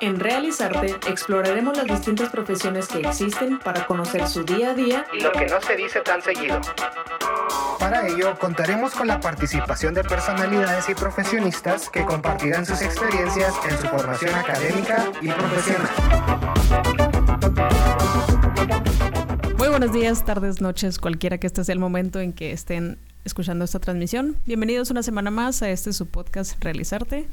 En Realizarte exploraremos las distintas profesiones que existen para conocer su día a día y lo que no se dice tan seguido. Para ello, contaremos con la participación de personalidades y profesionistas que compartirán sus experiencias en su formación académica y profesional. Muy buenos días, tardes, noches, cualquiera que este sea el momento en que estén escuchando esta transmisión. Bienvenidos una semana más a este su podcast Realizarte.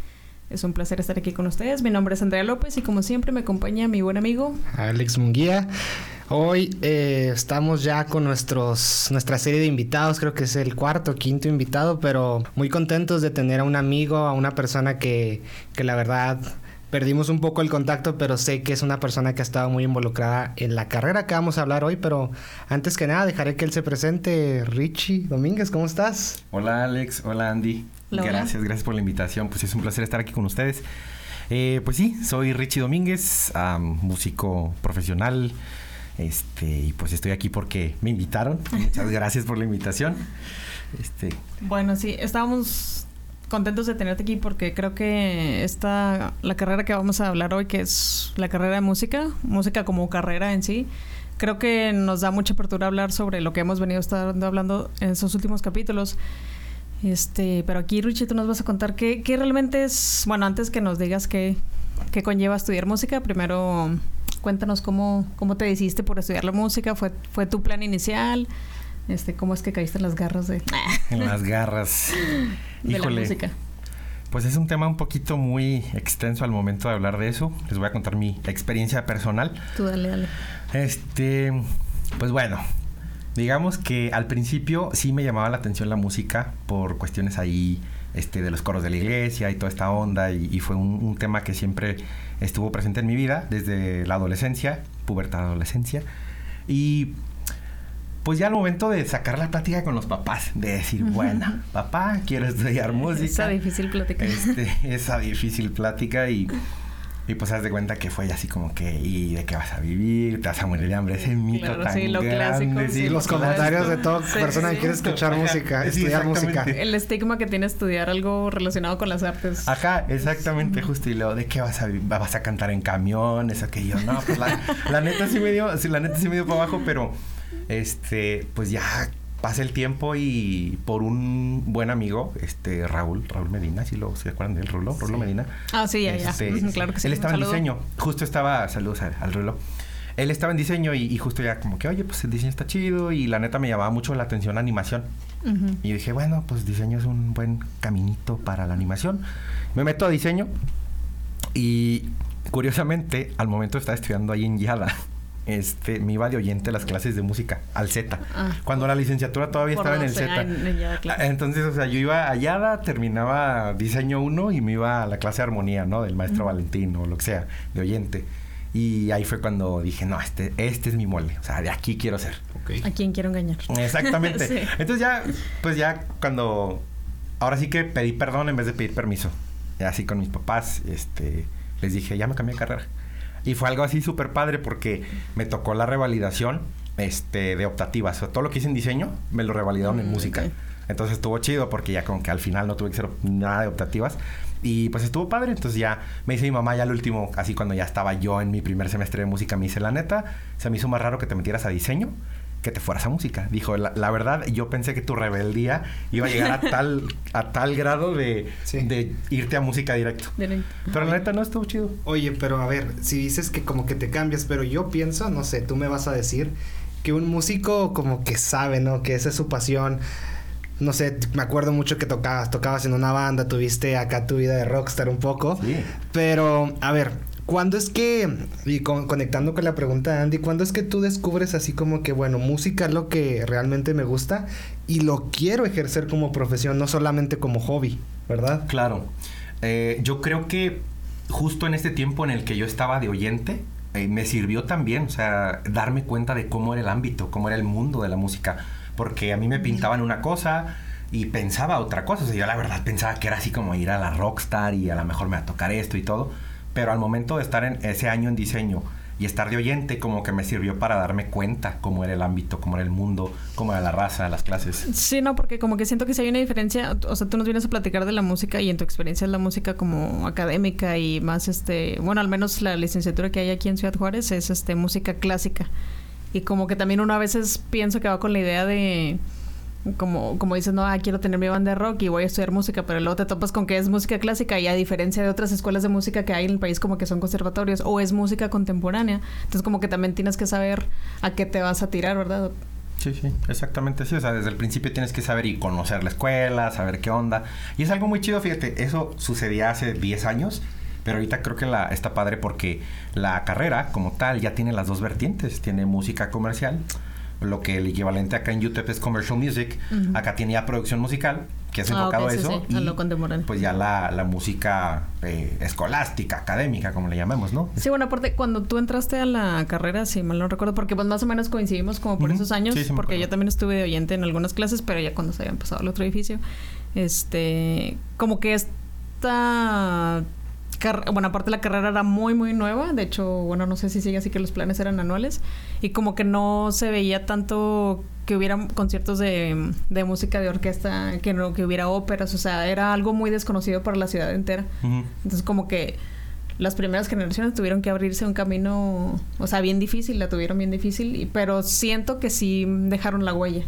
Es un placer estar aquí con ustedes. Mi nombre es Andrea López y como siempre me acompaña mi buen amigo Alex Munguía. Hoy eh, estamos ya con nuestros, nuestra serie de invitados, creo que es el cuarto, quinto invitado, pero muy contentos de tener a un amigo, a una persona que, que la verdad perdimos un poco el contacto, pero sé que es una persona que ha estado muy involucrada en la carrera que vamos a hablar hoy, pero antes que nada dejaré que él se presente. Richie Domínguez, ¿cómo estás? Hola Alex, hola Andy. Gracias, gracias por la invitación. Pues es un placer estar aquí con ustedes. Eh, pues sí, soy Richie Domínguez, músico profesional. Este, y pues estoy aquí porque me invitaron. Muchas gracias por la invitación. Este. Bueno, sí, estábamos contentos de tenerte aquí porque creo que esta, la carrera que vamos a hablar hoy, que es la carrera de música, música como carrera en sí, creo que nos da mucha apertura hablar sobre lo que hemos venido estando hablando en estos últimos capítulos. Este, pero aquí, Richie, tú nos vas a contar qué, qué realmente es, bueno, antes que nos digas qué, qué conlleva estudiar música, primero cuéntanos cómo, cómo te decidiste por estudiar la música, fue, fue tu plan inicial, este, cómo es que caíste en las garras de... en las garras. de la música. Pues es un tema un poquito muy extenso al momento de hablar de eso. Les voy a contar mi experiencia personal. Tú dale, dale. Este, pues bueno, digamos que al principio sí me llamaba la atención la música por cuestiones ahí este, de los coros de la iglesia y toda esta onda y, fue un, un, tema que siempre estuvo presente en mi vida desde la adolescencia, pubertad adolescencia. Y pues ya al momento de sacar la plática con los papás, de decir, bueno, papá, quiero estudiar música. Esa difícil plática. Este, esa difícil plática y, y pues haz de cuenta que fue así como que, ¿y de qué vas a vivir? ¿Te vas a morir de hambre? Ese mito tan sí, lo grande. Clásico, sí, los comentarios de toda persona que quiere escuchar música, estudiar música. El estigma que tiene estudiar algo relacionado con las artes. Ajá, exactamente, justo. Y luego, ¿de qué vas a vas a cantar en camión? Eso que yo, no, pues la, la neta sí me dio, sí, la neta sí me dio para abajo, pero este, pues ya pasa el tiempo y por un buen amigo, este Raúl, Raúl Medina, si lo se acuerdan del Rulo, Rulo Medina. Ah, sí, ya, ya. Este, claro que sí. Él estaba en diseño, justo estaba, saludos al, Rulo. Él estaba en diseño y, justo ya como que, oye, pues el diseño está chido y la neta me llamaba mucho la atención la animación. Y dije, bueno, pues diseño es un buen caminito para la animación. Me meto a diseño y curiosamente al momento estaba estudiando ahí en Yada este, me iba de oyente a las clases de música, al Z. Ah. cuando la licenciatura todavía estaba en el Z. Ah, entonces, o sea, yo iba a Yada, terminaba diseño 1 y me iba a la clase de armonía, ¿no? Del maestro Valentín o lo que sea, de oyente. Y ahí fue cuando dije, no, este, este es mi molde. O sea, de aquí quiero ser. ¿A quién quiero engañar? Exactamente. Entonces ya, pues ya cuando... Ahora sí que pedí perdón en vez de pedir permiso. Así con mis papás, este... Les dije, ya me cambié de carrera. Y fue algo así súper padre porque me tocó la revalidación este, de optativas. O sea, todo lo que hice en diseño me lo revalidaron en mm, música. Entonces estuvo chido porque ya como que al final no tuve que hacer nada de optativas. Y pues estuvo padre. Entonces ya me dice mi mamá ya al último, así cuando ya estaba yo en mi primer semestre de música, me dice, la neta, se me hizo más raro que te metieras a diseño que te fueras a música. Dijo, la, verdad, yo pensé que tu rebeldía iba a llegar a tal, a tal grado de, de irte a música directo. Pero la neta no estuvo chido. Oye, pero a ver, si dices que como que te cambias, pero yo pienso, no sé, tú me vas a decir que un músico como que sabe, ¿no? Que esa es su pasión. No sé, me acuerdo mucho que tocabas, tocabas en una banda, tuviste acá tu vida de rockstar un poco. Sí. Pero, a ver, ¿Cuándo es que, y conectando con la pregunta de Andy, ¿cuándo es que tú descubres así como que, bueno, música es lo que realmente me gusta y lo quiero ejercer como profesión, no solamente como hobby, ¿verdad? Claro. Eh, yo creo que justo en este tiempo en el que yo estaba de oyente, eh, me sirvió también, o sea, darme cuenta de cómo era el ámbito, cómo era el mundo de la música, porque a mí me pintaban una cosa y pensaba otra cosa, o sea, yo la verdad pensaba que era así como ir a la rockstar y a lo mejor me va a tocar esto y todo pero al momento de estar en ese año en diseño y estar de oyente como que me sirvió para darme cuenta cómo era el ámbito, cómo era el mundo, cómo era la raza, las clases. Sí, no, porque como que siento que si hay una diferencia, o sea, tú nos vienes a platicar de la música y en tu experiencia es la música como académica y más este, bueno, al menos la licenciatura que hay aquí en Ciudad Juárez es este música clásica. Y como que también uno a veces pienso que va con la idea de como, como dices, no, ah, quiero tener mi banda de rock y voy a estudiar música, pero luego te topas con que es música clásica y a diferencia de otras escuelas de música que hay en el país como que son conservatorios o es música contemporánea. Entonces como que también tienes que saber a qué te vas a tirar, ¿verdad? Sí, sí, exactamente sí. O sea, desde el principio tienes que saber y conocer la escuela, saber qué onda. Y es algo muy chido, fíjate, eso sucedía hace 10 años, pero ahorita creo que la, está padre porque la carrera como tal ya tiene las dos vertientes. Tiene música comercial lo que el equivalente acá en UTEP es commercial music, acá tiene ya producción musical, que es ah, enfocado a eso, y pues ya la, la música eh, escolástica, académica, como le llamamos, ¿no? Sí, bueno, aparte, cuando tú entraste a la carrera, si mal no recuerdo, porque pues más o menos coincidimos como por esos años, porque yo también estuve de oyente en algunas clases, pero ya cuando se había empezado el otro edificio, este, como que esta bueno, aparte la carrera era muy, muy nueva. De hecho, bueno, no sé si sigue así que los planes eran anuales. Y como que no se veía tanto que hubiera conciertos de, de música de orquesta, que no, que hubiera óperas. O sea, era algo muy desconocido para la ciudad entera. Entonces, como que las primeras generaciones tuvieron que abrirse un camino, o sea, bien difícil, la tuvieron bien difícil, pero siento que sí dejaron la huella.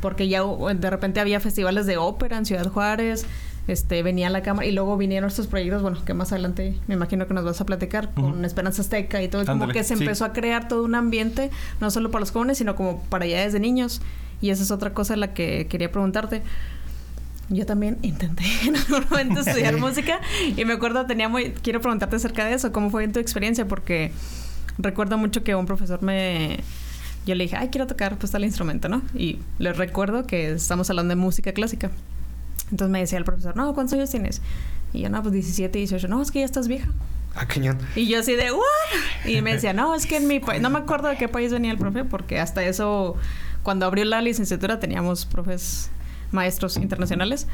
Porque ya de repente había festivales de ópera en Ciudad Juárez, este, venía la cámara y luego vinieron estos proyectos, bueno, que más adelante me imagino que nos vas a platicar con Esperanza Azteca y todo, como que se empezó a crear todo un ambiente, no solo para los jóvenes, sino como para ya desde niños. Y esa es otra cosa la que quería preguntarte. Yo también intenté en algún momento estudiar música y me acuerdo, tenía muy, quiero preguntarte acerca de eso, cómo fue en tu experiencia, porque recuerdo mucho que un profesor me, yo le dije, ay, quiero tocar pues tal instrumento, ¿no? Y le recuerdo que estamos hablando de música clásica. Entonces me decía el profesor, no, ¿cuántos años tienes? Y yo, no, pues 17, 18. No, es que ya estás vieja. Ah, cañón. Y yo así de, ¿what? Y me decía, no, es que en mi país, no me acuerdo de qué país venía el profe, porque hasta eso, cuando abrió la licenciatura teníamos profes maestros internacionales.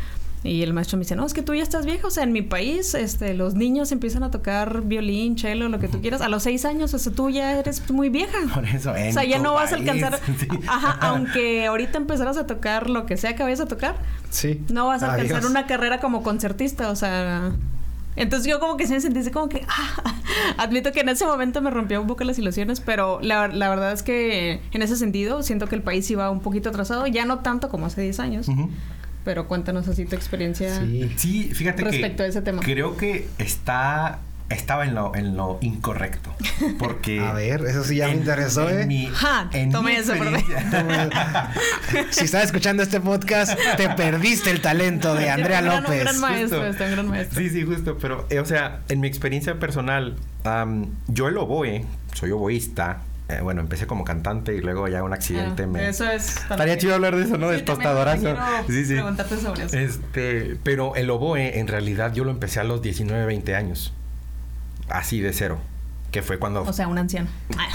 Y el maestro me dice, no, es que tú ya estás viejo. O sea, en mi país, este, los niños empiezan a tocar violín, cello, lo que tú quieras. A los seis años, o sea, tú ya eres muy vieja. Por eso, O sea, ya no vas a alcanzar... Ajá, aunque ahorita empezaras a tocar lo que sea que vayas a tocar. Sí. No vas a alcanzar una carrera como concertista, o sea... Entonces yo como que sí me sentí como que... Ah, admito que en ese momento me rompió un poco las ilusiones, pero la, la, verdad es que en ese sentido siento que el país iba un poquito atrasado, ya no tanto como hace 10 años. Pero cuéntanos así tu experiencia sí. fíjate respecto a ese tema. Creo que está estaba en lo, en lo incorrecto. Porque. A ver, eso sí ya me interesó, ¿eh? Mi, tome eso, Si estás escuchando este podcast, te perdiste el talento de Andrea López. Un gran maestro, está un gran maestro. Sí, sí, justo. Pero, eh, o sea, en mi experiencia personal, yo el oboe, soy oboísta, eh, bueno, empecé como cantante y luego ya un accidente me... Eso es... Estaría chido hablar de eso, ¿no? Del tostadorazo. Sí, sí. Preguntarte sobre eso. Este, pero el oboe, en realidad, yo lo empecé a los 19, 20 años. Así de cero que fue cuando... O sea, un anciano.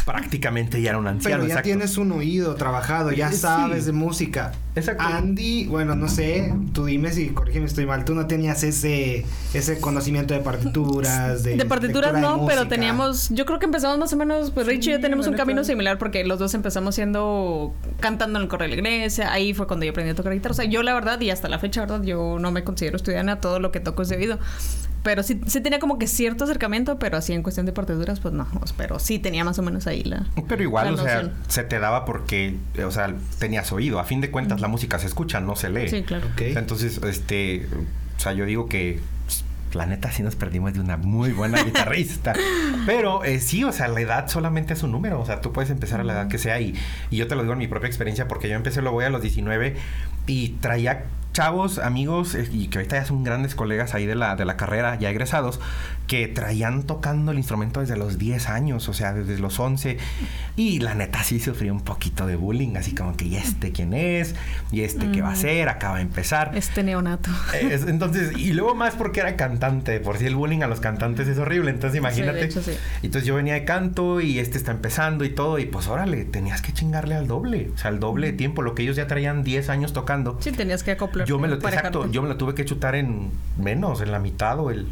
Prácticamente ya era un anciano. Pero ya tienes un oído trabajado, ya sabes de música. Exacto. Andy, bueno, no sé, tú dime si, corrígeme, estoy mal, tú no tenías ese, ese conocimiento de partituras, de... De partituras no, pero teníamos, yo creo que empezamos más o menos, pues Richie y yo tenemos un camino similar porque los dos empezamos siendo, cantando en el correo de la iglesia, ahí fue cuando yo aprendí a tocar guitarra. O sea, yo la verdad, y hasta la fecha, ¿verdad? Yo no me considero estudiante, todo lo que toco es debido. Pero sí, sí tenía como que cierto acercamiento, pero así en cuestión de partituras, pues no. Pero sí tenía más o menos ahí la. Pero igual, o sea, se te daba porque, o sea, tenías oído. A fin de cuentas, la música se escucha, no se lee. Sí, claro. Entonces, este. O sea, yo digo que la neta sí nos perdimos de una muy buena guitarrista. Pero eh, sí, o sea, la edad solamente es un número. O sea, tú puedes empezar a la edad que sea. Y, y yo te lo digo en mi propia experiencia porque yo empecé lo voy a los 19 y traía chavos, amigos, eh, y que ahorita ya son grandes colegas ahí de la, de la carrera, ya egresados, que traían tocando el instrumento desde los 10 años, o sea, desde los 11. Y la neta sí sufrió un poquito de bullying, así como que, ¿y este quién es? ¿Y este qué va a ser? Acaba de empezar. Este neonato. entonces, y luego más porque era cantante, por si el bullying a los cantantes es horrible, entonces imagínate. Sí, Entonces yo venía de canto y este está empezando y todo, y pues órale, tenías que chingarle al doble, o sea, al doble de tiempo, lo que ellos ya traían 10 años tocando. Sí, tenías que acoplar yo me lo, exacto, yo me lo tuve que chutar en menos, en la mitad o el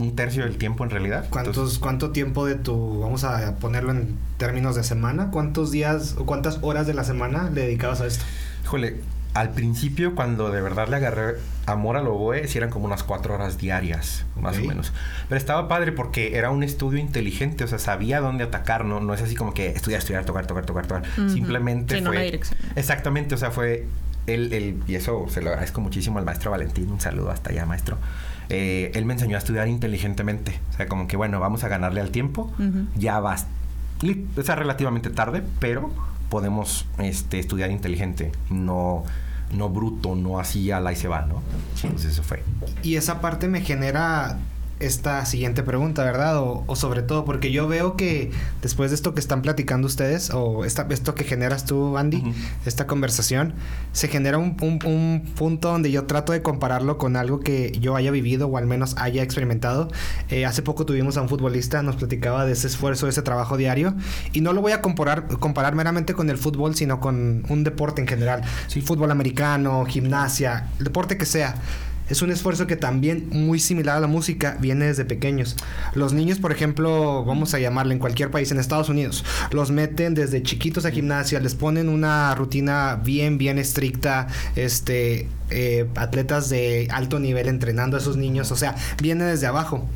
un tercio del tiempo en realidad. ¿Cuántos, ¿Cuánto tiempo de tu, vamos a ponerlo en términos de semana, cuántos días o cuántas horas de la semana le dedicabas a esto? Híjole, al principio cuando de verdad le agarré amor al oboe, sí eran como unas cuatro horas diarias, más o menos. Pero estaba padre porque era un estudio inteligente, o sea, sabía dónde atacar, no, no es así como que estudiar, estudiar, tocar, tocar, tocar, tocar. Simplemente fue... Exactamente, o sea, fue él, él, y eso se lo agradezco muchísimo al maestro Valentín, un saludo hasta allá, maestro. Eh, él me enseñó a estudiar inteligentemente. O sea, como que bueno, vamos a ganarle al tiempo. Ya va. O sea, relativamente tarde, pero podemos este, estudiar inteligente. No, no bruto, no así a la y se va, ¿no? Entonces eso fue. Y esa parte me genera esta siguiente pregunta, ¿verdad? O, sobre todo porque yo veo que después de esto que están platicando ustedes, o esta, esto que generas tú, Andy, esta conversación, se genera un, punto donde yo trato de compararlo con algo que yo haya vivido o al menos haya experimentado. Eh, hace poco tuvimos a un futbolista, nos platicaba de ese esfuerzo, de ese trabajo diario, y no lo voy a comparar, comparar meramente con el fútbol, sino con un deporte en general. Sí. Fútbol americano, gimnasia, deporte que sea es un esfuerzo que también, muy similar a la música, viene desde pequeños. Los niños, por ejemplo, vamos a llamarle en cualquier país, en Estados Unidos, los meten desde chiquitos a gimnasia, les ponen una rutina bien, bien estricta, este, eh, atletas de alto nivel entrenando a esos niños, o sea, viene desde abajo.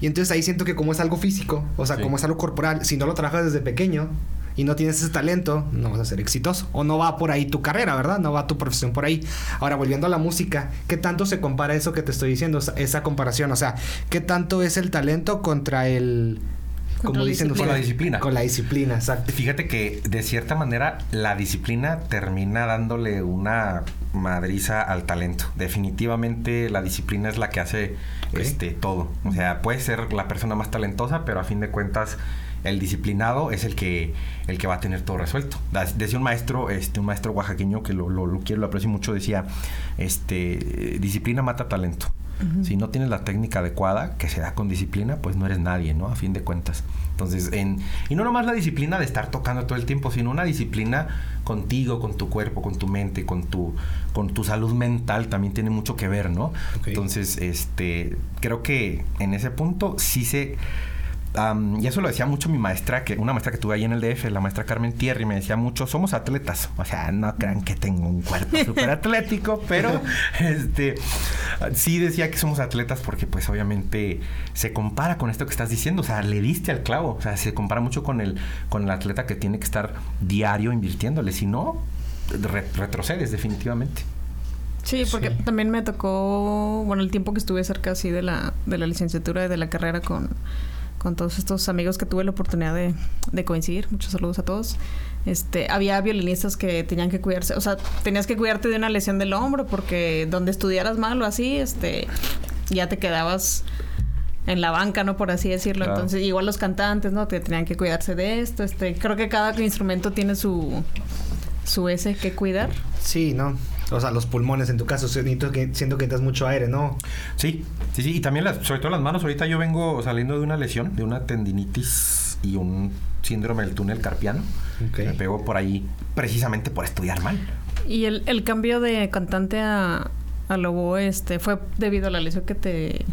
Y entonces ahí siento que como es algo físico, o sea, como es algo corporal, si no lo trabajas desde pequeño, y no tienes ese talento, no vas a ser exitoso. O no va por ahí tu carrera, ¿verdad? No va tu profesión por ahí. Ahora, volviendo a la música, ¿qué tanto se compara eso que te estoy diciendo? Esa comparación, o sea, ¿qué tanto es el talento contra el... Como dicen Con la disciplina. Con la disciplina, exacto. Fíjate que de cierta manera la disciplina termina dándole una madriza al talento. Definitivamente la disciplina es la que hace este todo. O sea, puede ser la persona más talentosa, pero a fin de cuentas el disciplinado es el que, el que va a tener todo resuelto. Decía un maestro, este, un maestro oaxaqueño que lo, lo, quiero, lo aprecio mucho, decía, este, disciplina mata talento. Si no tienes la técnica adecuada, que se da con disciplina, pues no eres nadie, ¿no? A fin de cuentas. Entonces, en, y no nomás la disciplina de estar tocando todo el tiempo, sino una disciplina contigo, con tu cuerpo, con tu mente, con tu, con tu salud mental también tiene mucho que ver, ¿no? Entonces, este, creo que en ese punto sí se y eso lo decía mucho mi maestra, que una maestra que tuve ahí en el DF, la maestra Carmen Thierry, me decía mucho, somos atletas. O sea, no crean que tengo un cuerpo súper atlético, pero este sí decía que somos atletas porque pues obviamente se compara con esto que estás diciendo. O sea, le diste al clavo. O sea, se compara mucho con el, con el atleta que tiene que estar diario invirtiéndole. Si no, retrocedes definitivamente. Sí, porque también me tocó, bueno, el tiempo que estuve cerca así de la, de la licenciatura y de la carrera con con todos estos amigos que tuve la oportunidad de, coincidir. Muchos saludos a todos. Este, había violinistas que tenían que cuidarse, o sea, tenías que cuidarte de una lesión del hombro porque donde estudiaras mal o así, este, ya te quedabas en la banca, ¿no? Por así decirlo. Entonces, igual los cantantes, ¿no? Te tenían que cuidarse de esto. Este, creo que cada instrumento tiene su su ese que cuidar. Sí, ¿no? O sea, los pulmones en tu caso, siento que, siento que das mucho aire, ¿no? Sí, sí, sí. Y también, las, sobre todo las manos. Ahorita yo vengo saliendo de una lesión, de una tendinitis y un síndrome del túnel carpiano. Me pegó por ahí precisamente por estudiar mal. ¿Y el, el cambio de cantante a, a lobo este, fue debido a la lesión que te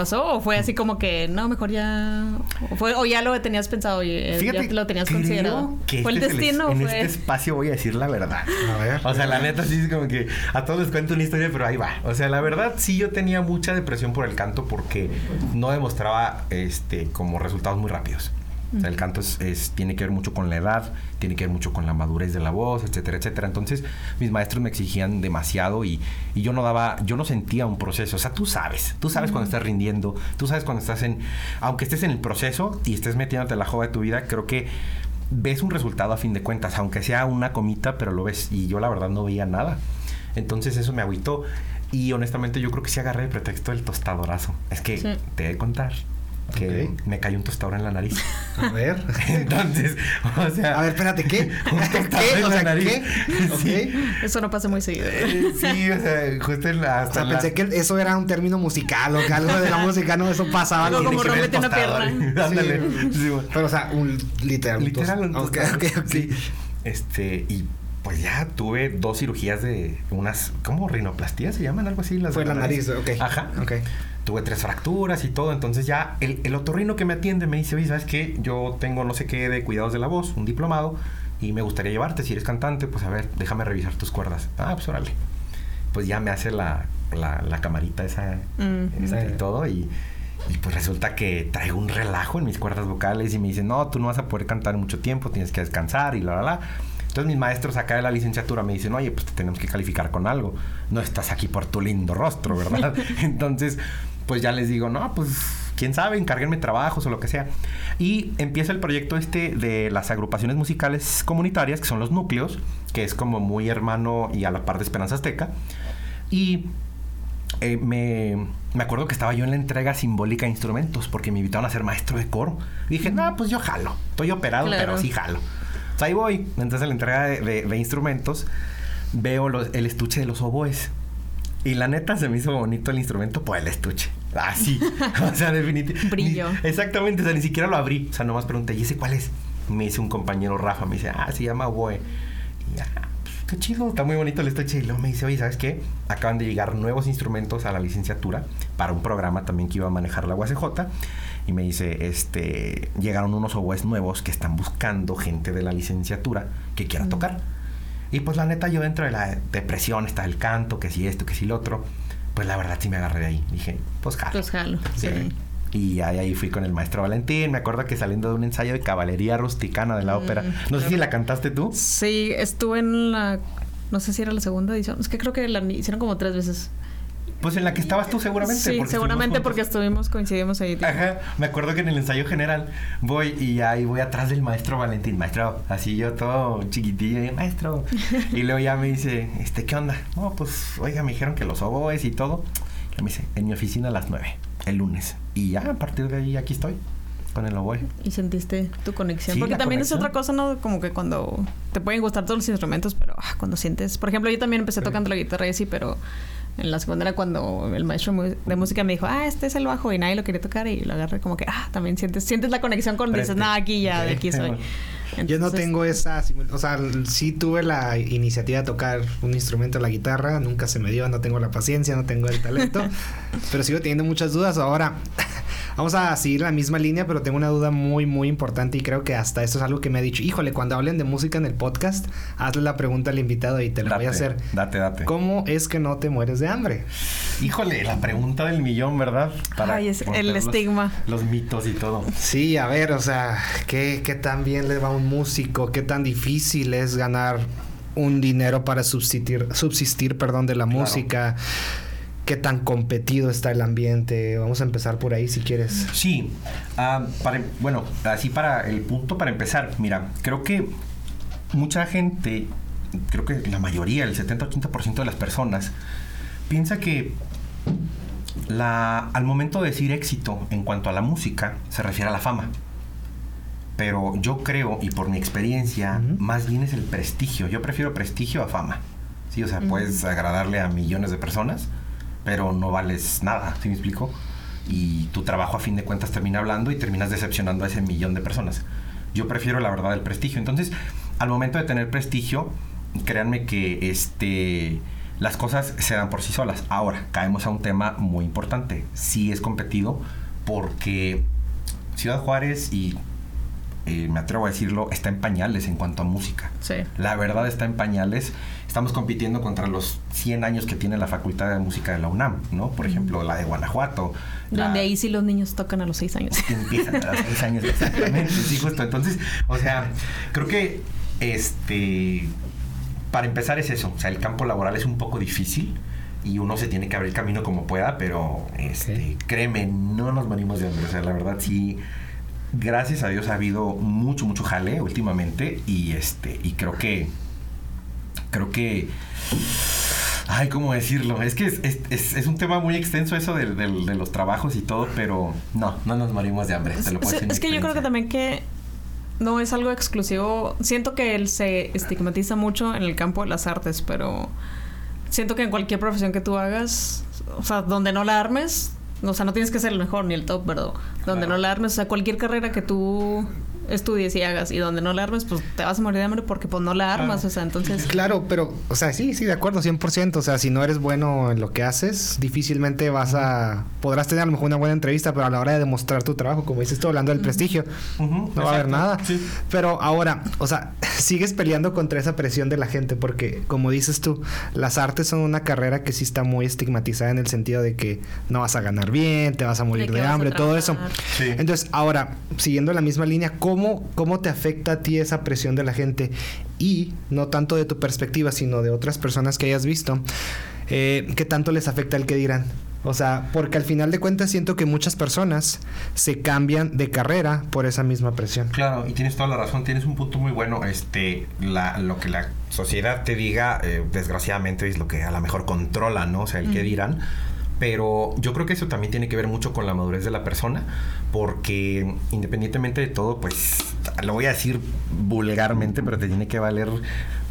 pasó o fue así como que no mejor ya o, fue, o ya lo tenías pensado y eh, ya lo tenías considerado fue el este destino en este espacio voy a decir la verdad. A ver, o sea la neta sí es como que a todos les cuento una historia pero ahí va. O sea la verdad sí yo tenía mucha depresión por el canto porque no demostraba este como resultados muy rápidos el canto es, tiene que ver mucho con la edad, tiene que ver mucho con la madurez de la voz, etcétera, etcétera. Entonces, mis maestros me exigían demasiado y, yo no daba, yo no sentía un proceso. O sea, tú sabes, tú sabes cuando estás rindiendo, tú sabes cuando estás en, aunque estés en el proceso y estés metiéndote la joda de tu vida, creo que ves un resultado a fin de cuentas, aunque sea una comita, pero lo ves. Y yo la verdad no veía nada. Entonces eso me agüitó. Y honestamente yo creo que sí agarré el pretexto del tostadorazo. Es que te he de contar que me cayó un tostador en la nariz. A ver. Entonces, o sea. A ver, espérate, ¿qué? Un tostador en la nariz. ¿Qué? Eso no pasa muy seguido. Eh, sí, o sea, justo en la. O sea, pensé que eso era un término musical o que algo de la música, no, eso pasaba. Algo como rompete una pierna. Ándale. Sí. Pero, o sea, un literal. Literal, un tostador. Ok, ok, ok. Sí. Este, y pues ya tuve dos cirugías de unas, ¿cómo? Rinoplastías se llaman, algo así. Las Fue la nariz, ok. Ajá. Ok tuve tres fracturas y todo. Entonces ya el, el otorrino que me atiende me dice, oye, ¿sabes qué? Yo tengo no sé qué de cuidados de la voz, un diplomado, y me gustaría llevarte. Si eres cantante, pues a ver, déjame revisar tus cuerdas. Ah, pues órale. Pues ya me hace la, la, camarita esa, y todo, y, y, pues resulta que traigo un relajo en mis cuerdas vocales y me dicen, no, tú no vas a poder cantar mucho tiempo, tienes que descansar y la, la, la. Entonces mis maestros acá de la licenciatura me dicen, oye, pues te tenemos que calificar con algo. No estás aquí por tu lindo rostro, ¿verdad? Entonces, pues ya les digo, no, pues quién sabe, encárguenme trabajos o lo que sea. Y empieza el proyecto este de las agrupaciones musicales comunitarias, que son los núcleos, que es como muy hermano y a la par de Esperanza Azteca. Y eh, me, me, acuerdo que estaba yo en la entrega simbólica de instrumentos, porque me invitaron a ser maestro de coro. Y dije, no, pues yo jalo. Estoy operado, pero sí jalo ahí voy. Entonces en la entrega de, instrumentos veo el estuche de los oboes. Y la neta se me hizo bonito el instrumento por el estuche. Así. o sea, definitivamente. Brillo. exactamente. O sea, ni siquiera lo abrí. O sea, nomás pregunté, ¿y ese cuál es? Me dice un compañero Rafa. Me dice, ah, se llama oboe. Y ya, pues, qué chido. Está muy bonito el estuche. Y luego me dice, oye, ¿sabes qué? Acaban de llegar nuevos instrumentos a la licenciatura para un programa también que iba a manejar la UACJ y me dice, este, llegaron unos oboes nuevos que están buscando gente de la licenciatura que quiera tocar. Y pues la neta yo dentro de la depresión está el canto, que si esto, que si lo otro, pues la verdad sí me agarré de ahí. Dije, pues jalo. Pues jalo, sí. Y ahí, ahí, fui con el maestro Valentín. Me acuerdo que saliendo de un ensayo de caballería rusticana de la mm, ópera. No sé si la cantaste tú. Sí, estuve en la. No sé si era la segunda edición. Es que creo que la hicieron como tres veces. Pues en la que estabas tú seguramente. Sí, seguramente porque estuvimos, coincidimos ahí. Ajá, me acuerdo que en el ensayo general voy y ahí voy atrás del maestro Valentín, maestro, así yo todo chiquitillo, maestro. y luego ya me dice, este, ¿qué onda? No, pues, oiga, me dijeron que los oboes y todo. Y me dice, en mi oficina a las nueve, el lunes. Y ya, a partir de ahí aquí estoy con el oboe. Y sentiste tu conexión. Porque también es otra cosa, ¿no? Como que cuando te pueden gustar todos los instrumentos, pero ah, cuando sientes... Por ejemplo, yo también empecé tocando la guitarra y así, pero en la segunda era cuando el maestro de música me dijo, ah, este es el bajo y nadie lo quería tocar y lo agarré como que, ah, también sientes, sientes la conexión con, dices, nada, aquí ya, de aquí soy. Yo no tengo esa, o sea, sí tuve la iniciativa de tocar un instrumento, la guitarra, nunca se me dio, no tengo la paciencia, no tengo el talento, pero sigo teniendo muchas dudas. Ahora, Vamos a seguir la misma línea, pero tengo una duda muy, muy importante y creo que hasta esto es algo que me ha dicho. Híjole, cuando hablen de música en el podcast, hazle la pregunta al invitado y te la voy a hacer. Date, date. ¿Cómo es que no te mueres de hambre? Híjole, la pregunta del millón, ¿verdad? Para Ay, es el estigma. Los mitos y todo. Sí, a ver, o sea, ¿qué, ¿qué tan bien le va a un músico? ¿Qué tan difícil es ganar un dinero para subsistir, subsistir perdón, de la música? Qué tan competido está el ambiente. Vamos a empezar por ahí si quieres. Sí, ah, bueno, así para el punto para empezar, mira, creo que mucha gente, creo que la mayoría, el 70-80% de las personas, piensa que la, al momento de decir éxito en cuanto a la música, se refiere a la fama. Pero yo creo, y por mi experiencia, más bien es el prestigio. Yo prefiero prestigio a fama. Sí, o sea, puedes agradarle a millones de personas, pero no vales nada, ¿sí me explico? Y tu trabajo a fin de cuentas termina hablando y terminas decepcionando a ese millón de personas. Yo prefiero la verdad el prestigio. Entonces, al momento de tener prestigio, créanme que este las cosas se dan por sí solas. Ahora, caemos a un tema muy importante. Sí es competido porque Ciudad Juárez y eh, me atrevo a decirlo, está en pañales en cuanto a música. Sí. La verdad está en pañales estamos compitiendo contra los 100 años que tiene la Facultad de Música de la UNAM, ¿no? Por ejemplo, la de Guanajuato. Donde ahí sí los niños tocan a los 6 años. Empiezan a los 6 años, exactamente. sí, justo. Entonces, o sea, creo que este. Para empezar es eso. O sea, el campo laboral es un poco difícil y uno se tiene que abrir camino como pueda, pero este, créeme, no nos venimos de hambre. O sea, la verdad sí gracias a Dios ha habido mucho, mucho jale últimamente y este, y creo que creo que... Ay, ¿cómo decirlo? Es que es, un tema muy extenso eso de, los trabajos y todo, pero no, no nos morimos de hambre. Te lo puedo es, es que yo creo que también que no es algo exclusivo. Siento que él se estigmatiza mucho en el campo de las artes, pero siento que en cualquier profesión que tú hagas, o sea, donde no la armes, o sea, no tienes que ser el mejor ni el top, ¿verdad? Donde no la armes, o sea, cualquier carrera que tú estudies y hagas y donde no la armes, pues te vas a morir de hambre porque pues no la armas, o sea, entonces... Claro, pero, o sea, sí, sí, de acuerdo, 100%, o sea, si no eres bueno en lo que haces, difícilmente vas a... Podrás tener a lo mejor una buena entrevista, pero a la hora de demostrar tu trabajo, como dices tú, hablando del prestigio, no va a haber nada. Pero ahora, o sea, sigues peleando contra esa presión de la gente porque, como dices tú, las artes son una carrera que sí está muy estigmatizada en el sentido de que no vas a ganar bien, te vas a morir de, hambre, todo eso. Entonces, ahora, siguiendo la misma línea, ¿cómo, ¿cómo te afecta a ti esa presión de la gente? Y no tanto de tu perspectiva, sino de otras personas que hayas visto, eh, ¿qué tanto les afecta el que dirán? O sea, porque al final de cuentas siento que muchas personas se cambian de carrera por esa misma presión. Claro, y tienes toda la razón, tienes un punto muy bueno. Este, la, lo que la sociedad te diga, eh, desgraciadamente es lo que a lo mejor controla, ¿no? O sea, el que dirán. Pero yo creo que eso también tiene que ver mucho con la madurez de la persona, porque independientemente de todo, pues lo voy a decir vulgarmente, pero te tiene que valer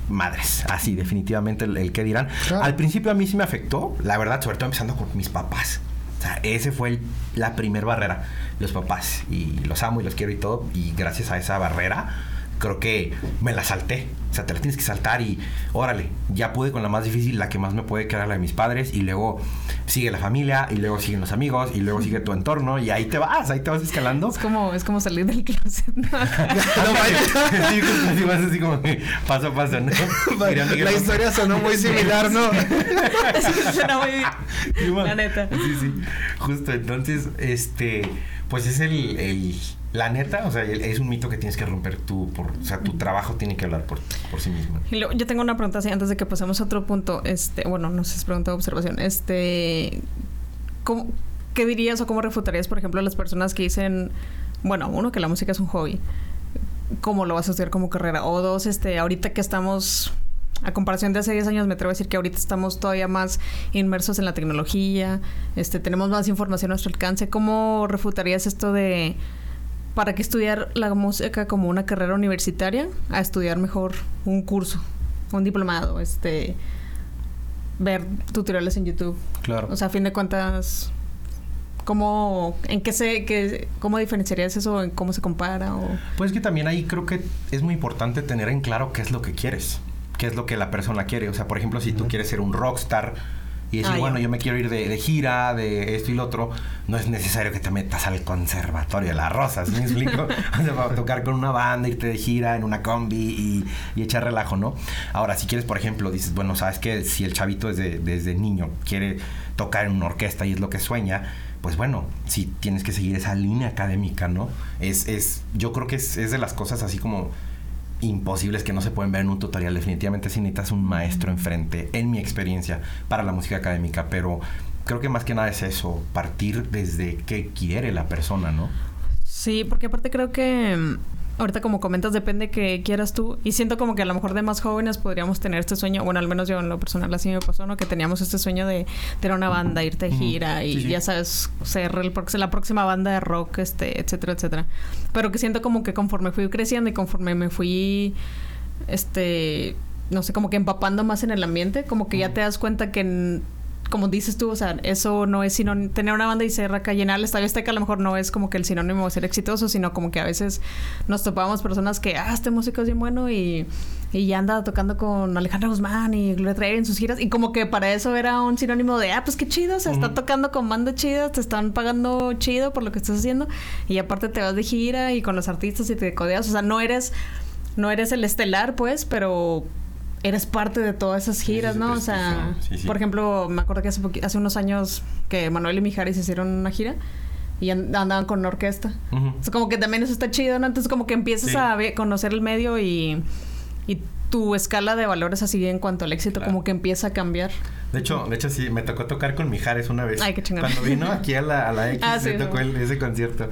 madres. Así, definitivamente el, que dirán. Al principio a mí sí me afectó, la verdad, sobre todo empezando con mis papás. O sea, ese fue la primer barrera, los papás. Y los amo y los quiero y todo. Y gracias a esa barrera, creo que me la salté. O sea, te la tienes que saltar y órale, ya pude con la más difícil, la que más me puede quedar la de mis padres y luego sigue la familia y luego siguen los amigos y luego sigue tu entorno y ahí te vas, ahí te vas escalando. Es como, es como salir del closet. no, sí, vas así como paso a paso, ¿no? la historia sonó muy similar, ¿no? Sonó muy... La neta. Sí, sí. Justo, entonces, este, pues es el, el la neta, o sea, es un mito que tienes que romper tú, por, o sea, tu trabajo tiene que hablar por, por sí mismo. yo tengo una pregunta así antes de que pasemos a otro punto, este, bueno, no sé es pregunta o observación, este, ¿cómo, ¿qué dirías o cómo refutarías, por ejemplo, a las personas que dicen, bueno, uno, que la música es un hobby, ¿cómo lo vas a hacer como carrera? O dos, este, ahorita que estamos a comparación de hace 10 años, me atrevo a decir que ahorita estamos todavía más inmersos en la tecnología, este, tenemos más información a nuestro alcance. ¿Cómo refutarías esto de para qué estudiar la música como una carrera universitaria a estudiar mejor un curso, un diplomado, este ver tutoriales en YouTube. Claro. O sea, a fin de cuentas ¿Cómo, en qué se, qué, cómo diferenciarías eso? ¿En cómo se compara? O... Pues que también ahí creo que es muy importante tener en claro qué es lo que quieres, qué es lo que la persona quiere. O sea, por ejemplo, si tú quieres ser un rockstar, y decir, ah, bueno, yo me quiero ir de, gira, de esto y lo otro, no es necesario que te metas al conservatorio de las rosas, ¿me explico? o sea, tocar con una banda, irte de gira en una combi y, echar relajo, ¿no? Ahora, si quieres, por ejemplo, dices, bueno, sabes que si el chavito desde, desde niño quiere tocar en una orquesta y es lo que sueña, pues bueno, si tienes que seguir esa línea académica, ¿no? Es, es, yo creo que es, es de las cosas así como imposibles que no se pueden ver en un tutorial. Definitivamente si necesitas un maestro enfrente, en mi experiencia, para la música académica, pero creo que más que nada es eso, partir desde qué quiere la persona, ¿no? Sí, porque aparte creo que ahorita como comentas, depende que quieras tú. Y siento como que a lo mejor de más jóvenes podríamos tener este sueño, bueno, al menos yo en lo personal así me pasó, ¿no? Que teníamos este sueño de tener una banda, irte de gira y ya sabes, ser el, la próxima banda de rock, este, etcétera, etcétera. Pero que siento como que conforme fui creciendo y conforme me fui, este, no sé, como que empapando más en el ambiente, como que ya te das cuenta que como dices tú, o sea, eso no es sino tener una banda y ser acá llenarla. Esta vez que a lo mejor no es como que el sinónimo de ser exitoso, sino como que a veces nos topamos personas que, ah, este músico es bien bueno y, y ya anda tocando con Alejandro Guzmán y lo trae en sus giras. Y como que para eso era un sinónimo de, ah, pues qué chido, o sea, está tocando con banda chida, te están pagando chido por lo que estás haciendo. Y aparte te vas de gira y con los artistas y te codeas. O sea, no eres, no eres el estelar, pues, pero eres parte de todas esas giras, ¿no? O sea, por ejemplo, me acuerdo que hace, hace unos años que Manuel y Mijares hicieron una gira y andaban con una orquesta. Es como que también eso está chido, ¿no? Entonces como que empiezas a conocer el medio y tu escala de valores así en cuanto al éxito como que empieza a cambiar. De hecho, de hecho sí, me tocó tocar con Mijares una vez. Ay, qué chingón. Cuando vino aquí a la, a la X, ah, me tocó ese concierto.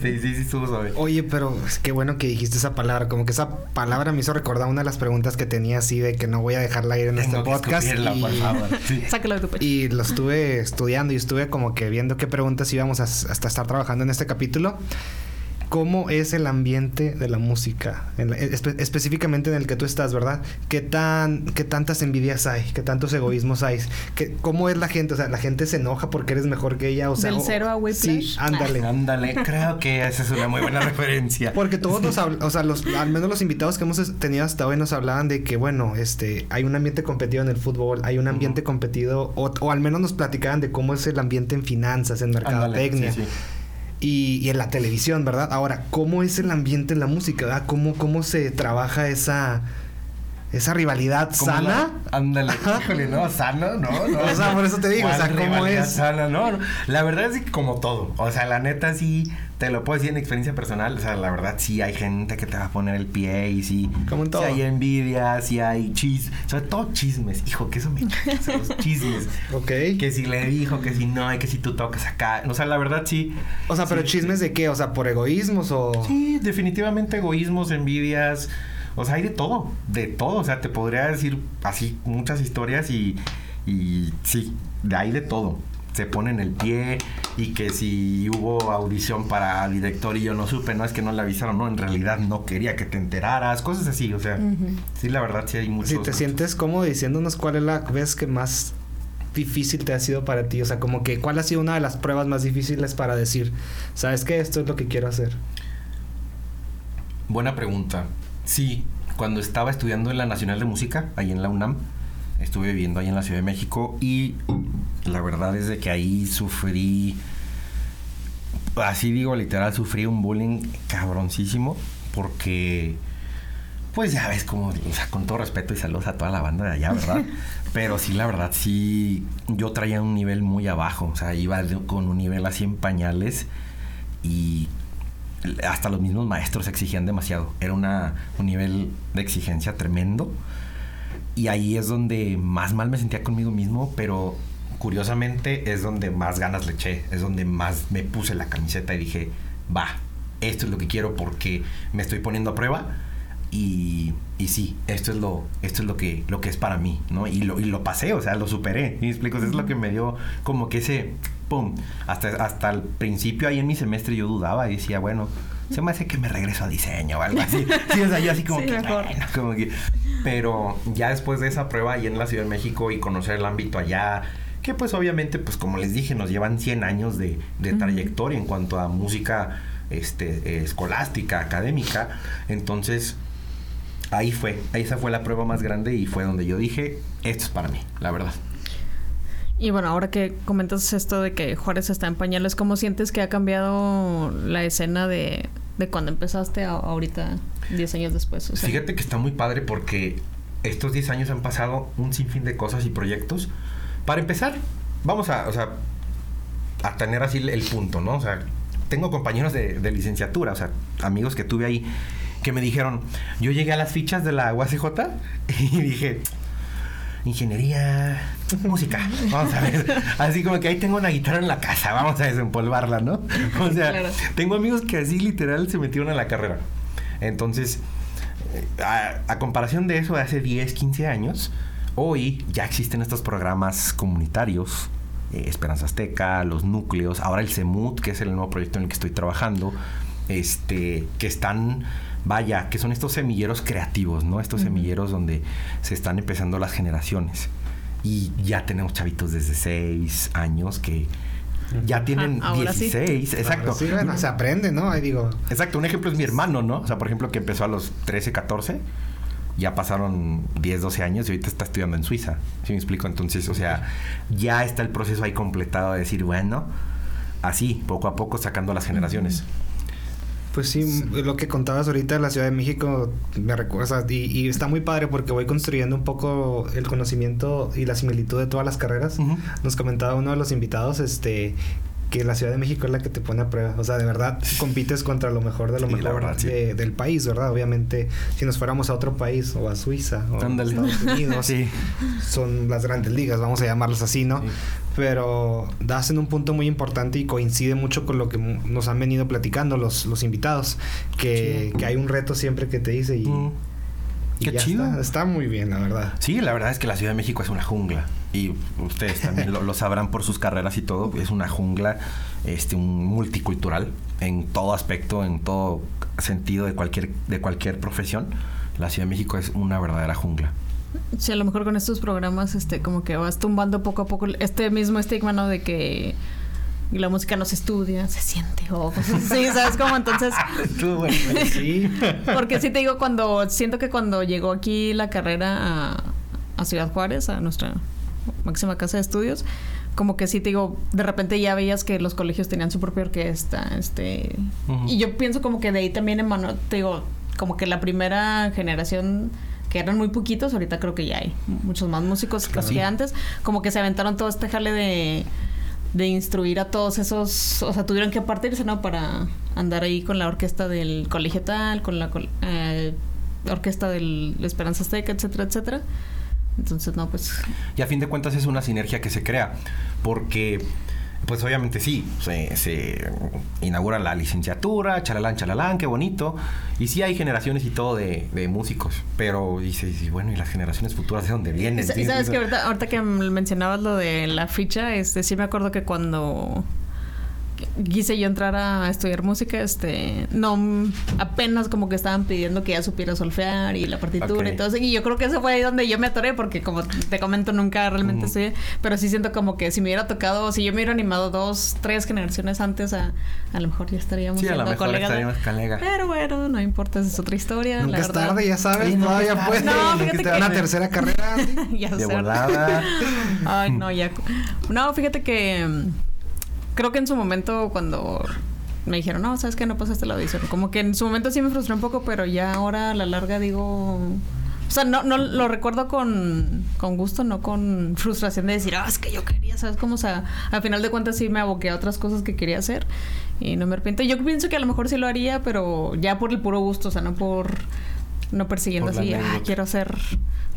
sí, sí, sí, estuvo suave. Oye, pero es que bueno que dijiste esa palabra. Como que esa palabra me hizo recordar una de las preguntas que tenía así de que no voy a dejarla ir en este podcast. Y, por favor. Sácalo de tu pecho. Y lo estuve estudiando y estuve como que viendo qué preguntas íbamos a, hasta estar trabajando en este capítulo. ¿Cómo es el ambiente de la música? específicamente en el que tú estás, ¿verdad? ¿Qué, tan, ¿Qué tantas envidias hay? ¿Qué tantos egoísmos hay? ¿Qué, ¿Cómo es la gente? O sea, ¿la gente se enoja porque eres mejor que ella? O sea, Del cero a Whiplash. Sí, ándale. Ándale, creo que esa es una muy buena referencia. Porque todos los, o sea, los, al menos los invitados que hemos tenido hasta hoy nos hablaban de que, bueno, este, hay un ambiente competido en el fútbol, hay un ambiente competido, o, al menos nos platicaban de cómo es el ambiente en finanzas, en mercadotecnia. Y, en la televisión, ¿verdad? Ahora, ¿cómo es el ambiente en la música? ¿verdad? ¿Cómo, cómo se trabaja esa, esa rivalidad sana. ándale, híjole, no, sano, no, no. O sea, por eso te digo, o sea, ¿cómo es? Sana, no, La verdad es que como todo. O sea, la neta sí, te lo puedo decir en experiencia personal. O sea, la verdad sí hay gente que te va a poner el pie y sí. Como en todo. Sí hay envidia, sí hay chis. Sobre todo chismes. Hijo, que eso me encanta, los chismes. Ok. Que si le dijo, que si no, y que si tú tocas acá. O sea, la verdad sí. O sea, pero chismes de qué? O sea, por egoísmos o. Sí, definitivamente egoísmos, envidias. O sea, hay de todo, de todo. O sea, te podría decir así muchas historias y, y sí, de ahí de todo. Se ponen el pie y que si hubo audición para director y yo no supe, no es que no le avisaron, no, en realidad no quería que te enteraras, cosas así, o sea, sí, la verdad sí hay muchos. Si te sientes cómodo diciéndonos cuál es la vez que más difícil te ha sido para ti, o sea, como que cuál ha sido una de las pruebas más difíciles para decir, sabes que esto es lo que quiero hacer. Buena pregunta. Sí, cuando estaba estudiando en la Nacional de Música, ahí en la UNAM, estuve viviendo ahí en la Ciudad de México y la verdad es de que ahí sufrí, así digo literal, sufrí un bullying cabroncísimo porque, pues ya ves como, o sea, con todo respeto y saludos a toda la banda de allá, ¿verdad? Pero sí, la verdad, sí, yo traía un nivel muy abajo, o sea, iba con un nivel así en pañales y hasta los mismos maestros exigían demasiado. Era una, un nivel de exigencia tremendo. Y ahí es donde más mal me sentía conmigo mismo, pero curiosamente es donde más ganas le eché, es donde más me puse la camiseta y dije, va, esto es lo que quiero porque me estoy poniendo a prueba y, y sí, esto es lo, esto es lo que, lo que es para mí, ¿no? Y lo, y lo pasé, o sea, lo superé. ¿Y explico? Es lo que me dio como que ese pum. Hasta, hasta el principio ahí en mi semestre yo dudaba y decía, bueno, se me hace que me regreso a diseño o algo así. Sí, o sea, yo así como, que, como que... Pero ya después de esa prueba ahí en la Ciudad de México y conocer el ámbito allá, que pues obviamente, pues como les dije, nos llevan 100 años de, de trayectoria en cuanto a música este, escolástica, académica. Entonces, ahí fue, esa fue la prueba más grande y fue donde yo dije, esto es para mí, la verdad. Y bueno, ahora que comentas esto de que Juárez está en pañales, ¿cómo sientes que ha cambiado la escena de, de cuando empezaste a, ahorita, 10 años después? Fíjate que está muy padre porque estos 10 años han pasado un sinfín de cosas y proyectos. Para empezar, vamos a, o sea, a tener así el punto, ¿no? O sea, tengo compañeros de, de licenciatura, o sea, amigos que tuve ahí que me dijeron, yo llegué a las fichas de la UACJ y dije, ingeniería, música. Vamos a ver. Así como que ahí tengo una guitarra en la casa, vamos a desempolvarla, ¿no? O sea, tengo amigos que así literal se metieron a la carrera. Entonces, eh, a, comparación de eso de hace 10, 15 años, hoy ya existen estos programas comunitarios. Eh, Esperanza Azteca, los núcleos, ahora el CEMUT, que es el nuevo proyecto en el que estoy trabajando, este, que están vaya, que son estos semilleros creativos, ¿no? Estos semilleros donde se están empezando las generaciones. Y ya tenemos chavitos desde 6 años que ya tienen 16, exacto. Sí, bueno, se aprende, ¿no? Ahí digo. Exacto, un ejemplo es mi hermano, ¿no? O sea, por ejemplo, que empezó a los 13, 14, ya pasaron 10, 12 años y ahorita está estudiando en Suiza. ¿Sí me explico? Entonces, o sea, ya está el proceso ahí completado de decir, bueno, así, poco a poco sacando las generaciones. Pues sí, lo que contabas ahorita de la Ciudad de México me recuerda y, está muy padre porque voy construyendo un poco el conocimiento y la similitud de todas las carreras. Nos comentaba uno de los invitados este que la Ciudad de México es la que te pone a prueba. O sea, de verdad compites contra lo mejor de lo mejor del país, ¿verdad? Obviamente, si nos fuéramos a otro país o a Suiza o a Estados Unidos, son las grandes ligas, vamos a llamarlas así, ¿no? Pero das en un punto muy importante y coincide mucho con lo que nos han venido platicando los, los invitados, que, que hay un reto siempre que te dice y... Qué chido. Está, muy bien, la verdad. Sí, la verdad es que la Ciudad de México es una jungla. Y ustedes también lo, sabrán por sus carreras y todo. Es una jungla, este, un multicultural en todo aspecto, en todo sentido de cualquier, de cualquier profesión. La Ciudad de México es una verdadera jungla. Sí, a lo mejor con estos programas, este, como que vas tumbando poco a poco este mismo estigma, ¿no? De que la música no se estudia, se siente o Sí, ¿sabes cómo? Entonces... sí. Porque sí te digo, cuando... Siento que cuando llegó aquí la carrera a, Ciudad Juárez, a nuestra máxima casa de estudios, como que sí te digo, de repente ya veías que los colegios tenían su propia orquesta, este... Y yo pienso como que de ahí también en mano, te digo, como que la primera generación que eran muy poquitos, ahorita creo que ya hay muchos más músicos que antes, como que se aventaron todo este jale de de instruir a todos esos, o sea, tuvieron que partirse, ¿no? Para andar ahí con la orquesta del colegio tal, con la eh, orquesta del Esperanza Azteca, etcétera, etcétera. Entonces, no, pues... Y a fin de cuentas es una sinergia que se crea, porque pues obviamente sí, se, inaugura la licenciatura, chalalán, chalalán, qué bonito. Y sí hay generaciones y todo de, músicos, pero dices, bueno, ¿y las generaciones futuras de dónde vienen? Y sabes que ahorita, ahorita, que mencionabas lo de la ficha, este, sí me acuerdo que cuando quise yo entrar a estudiar música, este, no, apenas como que estaban pidiendo que ya supiera solfear y la partitura y todo eso. Y yo creo que eso fue ahí donde yo me atoré, porque como te comento, nunca realmente estudié, pero sí siento como que si me hubiera tocado, si yo me hubiera animado dos, tres generaciones antes, a, a lo mejor ya estaríamos sí, a lo mejor estaríamos colegas. Pero bueno, no importa, esa es otra historia. Nunca es tarde, ya sabes, no, todavía puedes. No, fíjate que... una tercera carrera. ya de volada. Ay, no, ya. No, fíjate que creo que en su momento cuando me dijeron, no, sabes que no pasaste la audición. Como que en su momento sí me frustró un poco, pero ya ahora a la larga digo. O sea, no, no lo recuerdo con, con gusto, no con frustración de decir, ah, es que yo quería, ¿sabes cómo? O sea, al final de cuentas sí me aboqué a otras cosas que quería hacer y no me arrepiento. Yo pienso que a lo mejor sí lo haría, pero ya por el puro gusto, o sea, no por. No persiguiendo así, ah, quiero ser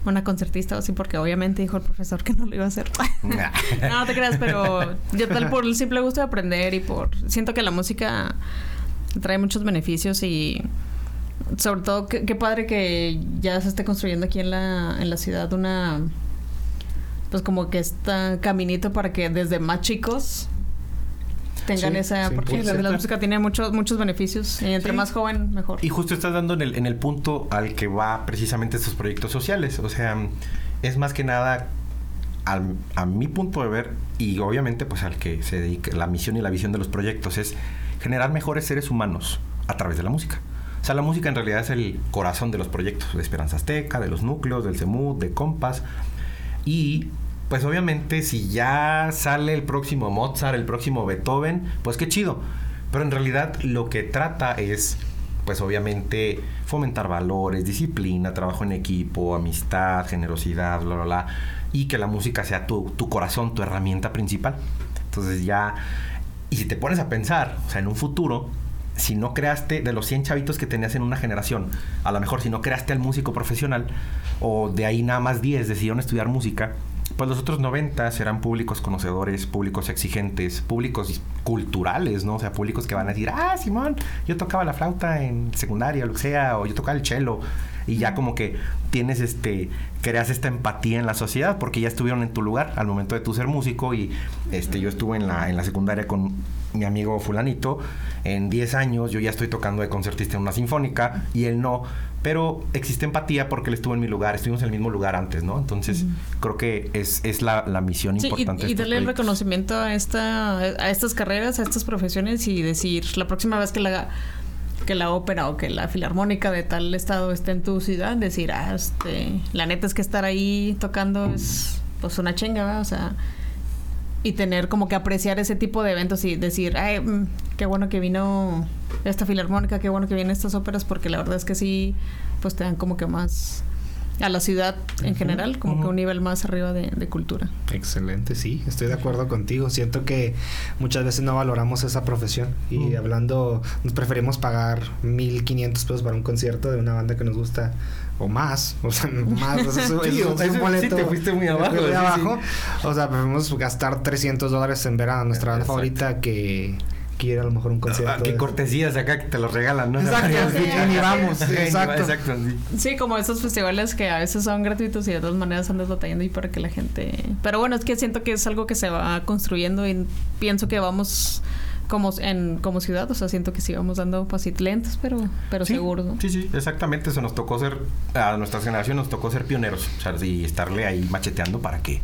una concertista o así, porque obviamente dijo el profesor que no lo iba a hacer. no, te creas, pero yo tal por el simple gusto de aprender y por... Siento que la música trae muchos beneficios y sobre todo qué, padre que ya se esté construyendo aquí en la, en la ciudad una... Pues como que está caminito para que desde más chicos tengan esa... porque la, música tiene muchos, muchos beneficios y entre más joven, mejor. Y justo estás dando en el, en el punto al que va precisamente estos proyectos sociales. O sea, es más que nada a mi punto de ver y obviamente pues al que se dedica la misión y la visión de los proyectos es generar mejores seres humanos a través de la música. O sea, la música en realidad es el corazón de los proyectos de Esperanza Azteca, de los núcleos, del CEMUD, de Compas. Y pues obviamente si ya sale el próximo Mozart, el próximo Beethoven, pues qué chido. Pero en realidad lo que trata es, pues obviamente, fomentar valores, disciplina, trabajo en equipo, amistad, generosidad, bla, bla, bla. Y que la música sea tu, tu corazón, tu herramienta principal. Entonces ya... Y si te pones a pensar, o sea, en un futuro, si no creaste de los 100 chavitos que tenías en una generación, a lo mejor si no creaste al músico profesional, o de ahí nada más 10 decidieron estudiar música, pues los otros 90 serán públicos conocedores, públicos exigentes, públicos culturales, ¿no? O sea, públicos que van a decir, ah, Simón, yo tocaba la flauta en secundaria, lo que sea, o yo tocaba el cello. Y ya como que tienes este, creas esta empatía en la sociedad, porque ya estuvieron en tu lugar al momento de tu ser músico. Y este, yo estuve en la, en la secundaria con mi amigo fulanito. En 10 años yo ya estoy tocando de concertista en una sinfónica y él no pero existe empatía porque él estuvo en mi lugar, estuvimos en el mismo lugar antes, ¿no? Entonces, creo que es, es la, la misión importante. Y, y darle el reconocimiento a, esta, a estas carreras, a estas profesiones y decir, la próxima vez que la, que la ópera o que la filarmónica de tal estado esté en tu ciudad, decir, ah, este, la neta es que estar ahí tocando es pues una chinga, ¿verdad? O sea, y tener como que apreciar ese tipo de eventos y decir, ay, mm, qué bueno que vino esta filarmónica, qué bueno que vienen estas óperas, porque la verdad es que sí, pues te dan como que más a la ciudad en general, como que un nivel más arriba de, cultura. Excelente, sí, estoy de acuerdo contigo. Siento que muchas veces no valoramos esa profesión y hablando, nos preferimos pagar 1500 pesos para un concierto de una banda que nos gusta o más, o sea, más, o sea, eso, sí, un boleto. Sí, te fuiste muy abajo. Muy abajo. O sea, preferimos gastar 300 dólares en ver a nuestra banda favorita que que ir a lo mejor un Ah, concierto. qué de- cortesías acá que te los regalan, ¿no? Exacto, Sí, y ni vamos, exacto. Exacto, sí. Sí, como esos festivales que a veces son gratuitos y de todas maneras andas batallando y para que la gente... Pero bueno, es que siento que es algo que se va construyendo y pienso que vamos como en como ciudad, o sea, siento que sí vamos dando pasitos lentos, pero pero Sí, seguros, ¿no? Sí, sí, exactamente. Eso nos tocó ser, a nuestra generación nos tocó ser pioneros. O sea, y estarle ahí macheteando para que,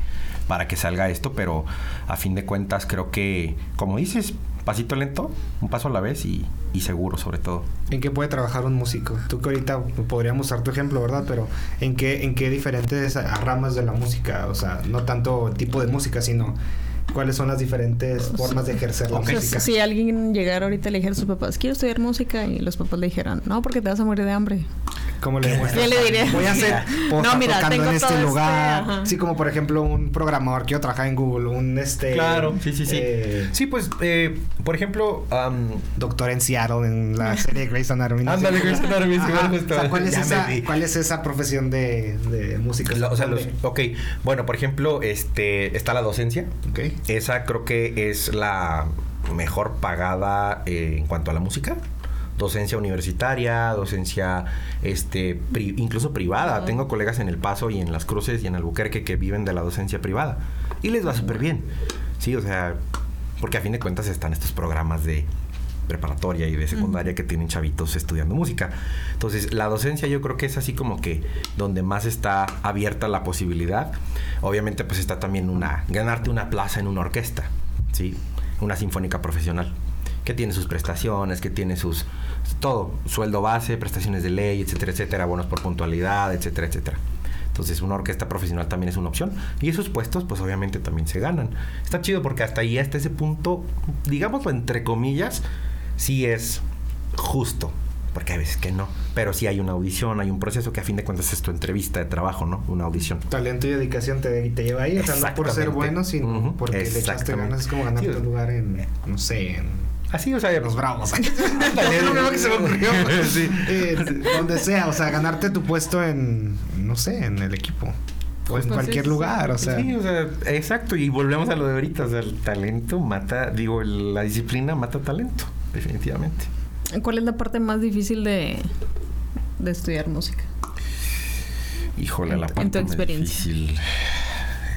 para que salga esto. Pero a fin de cuentas, creo que, como dices, pasito lento, un paso a la vez y, y seguro, sobre todo. ¿En qué puede trabajar un músico? Tú que ahorita podríamos usar tu ejemplo, ¿verdad? Pero ¿en qué, en qué diferentes ramas de la música? O sea, no tanto tipo de música, sino cuáles son las diferentes formas de ejercer la música. si alguien llegara ahorita y le dijera a sus papás, quiero estudiar música, y los papás le dijeran, no, porque te vas a morir de hambre. ¿Cómo le demuestras? Yo le diría. Voy a hacer No, no, mira, tocando tengo en este este, lugar. sí, como por ejemplo un programador que yo trabaja en Google, un este sí, sí, sí. eh, sí, pues, eh, por ejemplo, doctor en Seattle en la serie de Grey's Anatomy. Ándale, Grey's Anatomy, sí, Ajá. bueno, justo. O sea, ¿cuál es, esa. ¿cuál es esa profesión de, de música? lo- o sea, los, ok, bueno, por ejemplo, este, está la docencia. Ok. Esa creo que es la mejor pagada eh, en cuanto a la música. Docencia universitaria, docencia este pri- incluso privada. Tengo colegas en El Paso y en Las Cruces y en Albuquerque que viven de la docencia privada. Y les va súper bien. Sí, o sea, porque a fin de cuentas están estos programas de preparatoria y de secundaria que tienen chavitos estudiando música. Entonces, la docencia yo creo que es así como que donde más está abierta la posibilidad. Obviamente, pues está también una ganarte una plaza en una orquesta, ¿sí? Una sinfónica profesional que tiene sus prestaciones, que tiene sus todo, sueldo base, prestaciones de ley, etcétera, etcétera, bonos por puntualidad, etcétera, etcétera. Entonces, una orquesta profesional también es una opción. Y esos puestos, pues obviamente también se ganan. Está chido porque hasta ahí, hasta ese punto, digámoslo entre comillas, sí es justo. Porque hay veces que no. Pero sí hay una audición, hay un proceso que a fin de cuentas es tu entrevista de trabajo, ¿no? Una audición. Talento y dedicación te, te lleva ahí. O sea, no por ser bueno, sino porque le echaste ganas. Es como ganarte Sí. un lugar en, no sé, en Así, o sea, los Bravos. Ándale, Es lo primero que se me ocurrió. Sí. Eh, donde sea, o sea, ganarte tu puesto en, no sé, en el equipo. O en Pues cualquier sí, sí, lugar, o sea. Sí, o sea, exacto. Y volvemos a lo de ahorita. O sea, el talento mata, digo, el- la disciplina mata talento, definitivamente. ¿Cuál es la parte más difícil de, de estudiar música? Híjole, En la parte en tu más experiencia. difícil.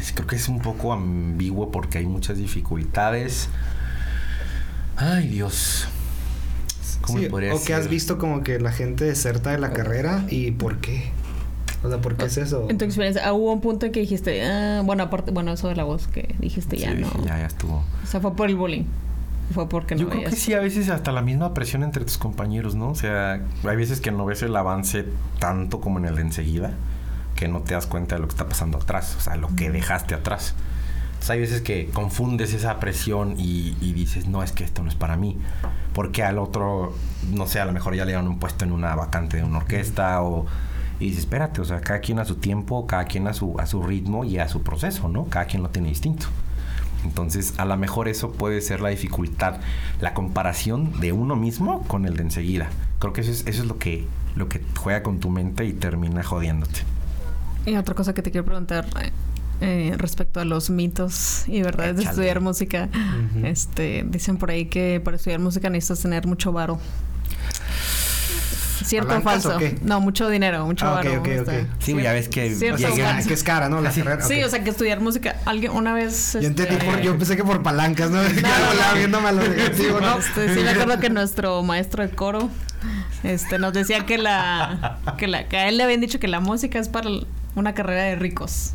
Es- Creo que es un poco ambiguo porque hay muchas dificultades. Ay, Dios. ¿Cómo Sí, podría o que has visto como que la gente deserta de la carrera y por qué. O sea, ¿por qué es eso? En tu experiencia, ah, hubo un punto en que dijiste, ah, bueno, aparte, bueno, eso de la voz que dijiste ya Sí, no. ya, ya estuvo. O sea, fue por el bullying. Fue porque no Yo creo que sí, a veces hasta la misma presión entre tus compañeros, ¿no? O sea, hay veces que no ves el avance tanto como en el de enseguida, que no te das cuenta de lo que está pasando atrás, o sea, lo que dejaste atrás. Entonces hay veces que confundes esa presión y, y dices, no, es que esto no es para mí. Porque al otro, no sé, a lo mejor ya le dan un puesto en una vacante de una orquesta o... Y dices, espérate, o sea, cada quien a su tiempo, cada quien a su, a su ritmo y a su proceso, ¿no? Cada quien lo tiene distinto. Entonces, a lo mejor eso puede ser la dificultad, la comparación de uno mismo con el de enseguida. Creo que eso es, eso es lo que lo que juega con tu mente y termina jodiéndote. Y otra cosa que te quiero preguntar eh, respecto a los mitos y verdades de estudiar música. Este, dicen por ahí que para estudiar música necesitas tener mucho varo. ¿Cierto o ¿Palancas falso? o qué? No, mucho dinero, mucho Ah, ok, varo. ok, este, ok. Sí, ya ves que O sea, es cara, ¿no? La Sí. carrera. Sí, o sea, que estudiar música. Alguien una vez. Yo entendí este, por, yo pensé que por palancas, ¿no? Viéndome a lo negativo, ¿no? Este, sí me acuerdo que nuestro maestro de coro este nos decía que la que la que a él le habían dicho que la música es para una carrera de ricos.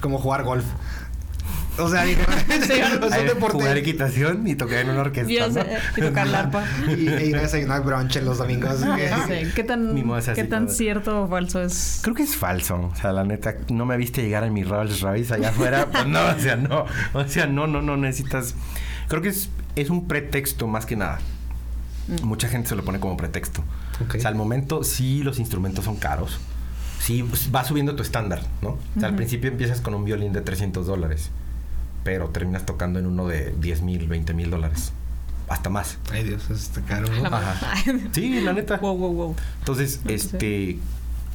Como jugar golf. O sea, dije, Sí, son Ahí deportes. jugar equitación y tocar en una orquesta. Yo ¿no? y tocar la arpa. Y, e ir a desayunar brunch los domingos. Ya sé. ¿Qué tan, qué tan cierto o falso es? Creo que es falso. O sea, la neta, no me viste llegar en mi Rolls Royce allá afuera. Pues no, o sea, no. O sea, no, no, no necesitas. Creo que es, es un pretexto más que nada. Mm. Mucha gente se lo pone como pretexto. Ok. O sea, al momento sí los instrumentos son caros. Sí, pues, va subiendo tu estándar, ¿no? O sea, al principio empiezas con un violín de 300 dólares. Pero terminas tocando en uno de 10 mil, 20 mil dólares. Hasta más. Ay, Dios, eso está caro, ¿no? Ajá. Sí, la neta. Wow, wow, wow. Entonces, No sé. este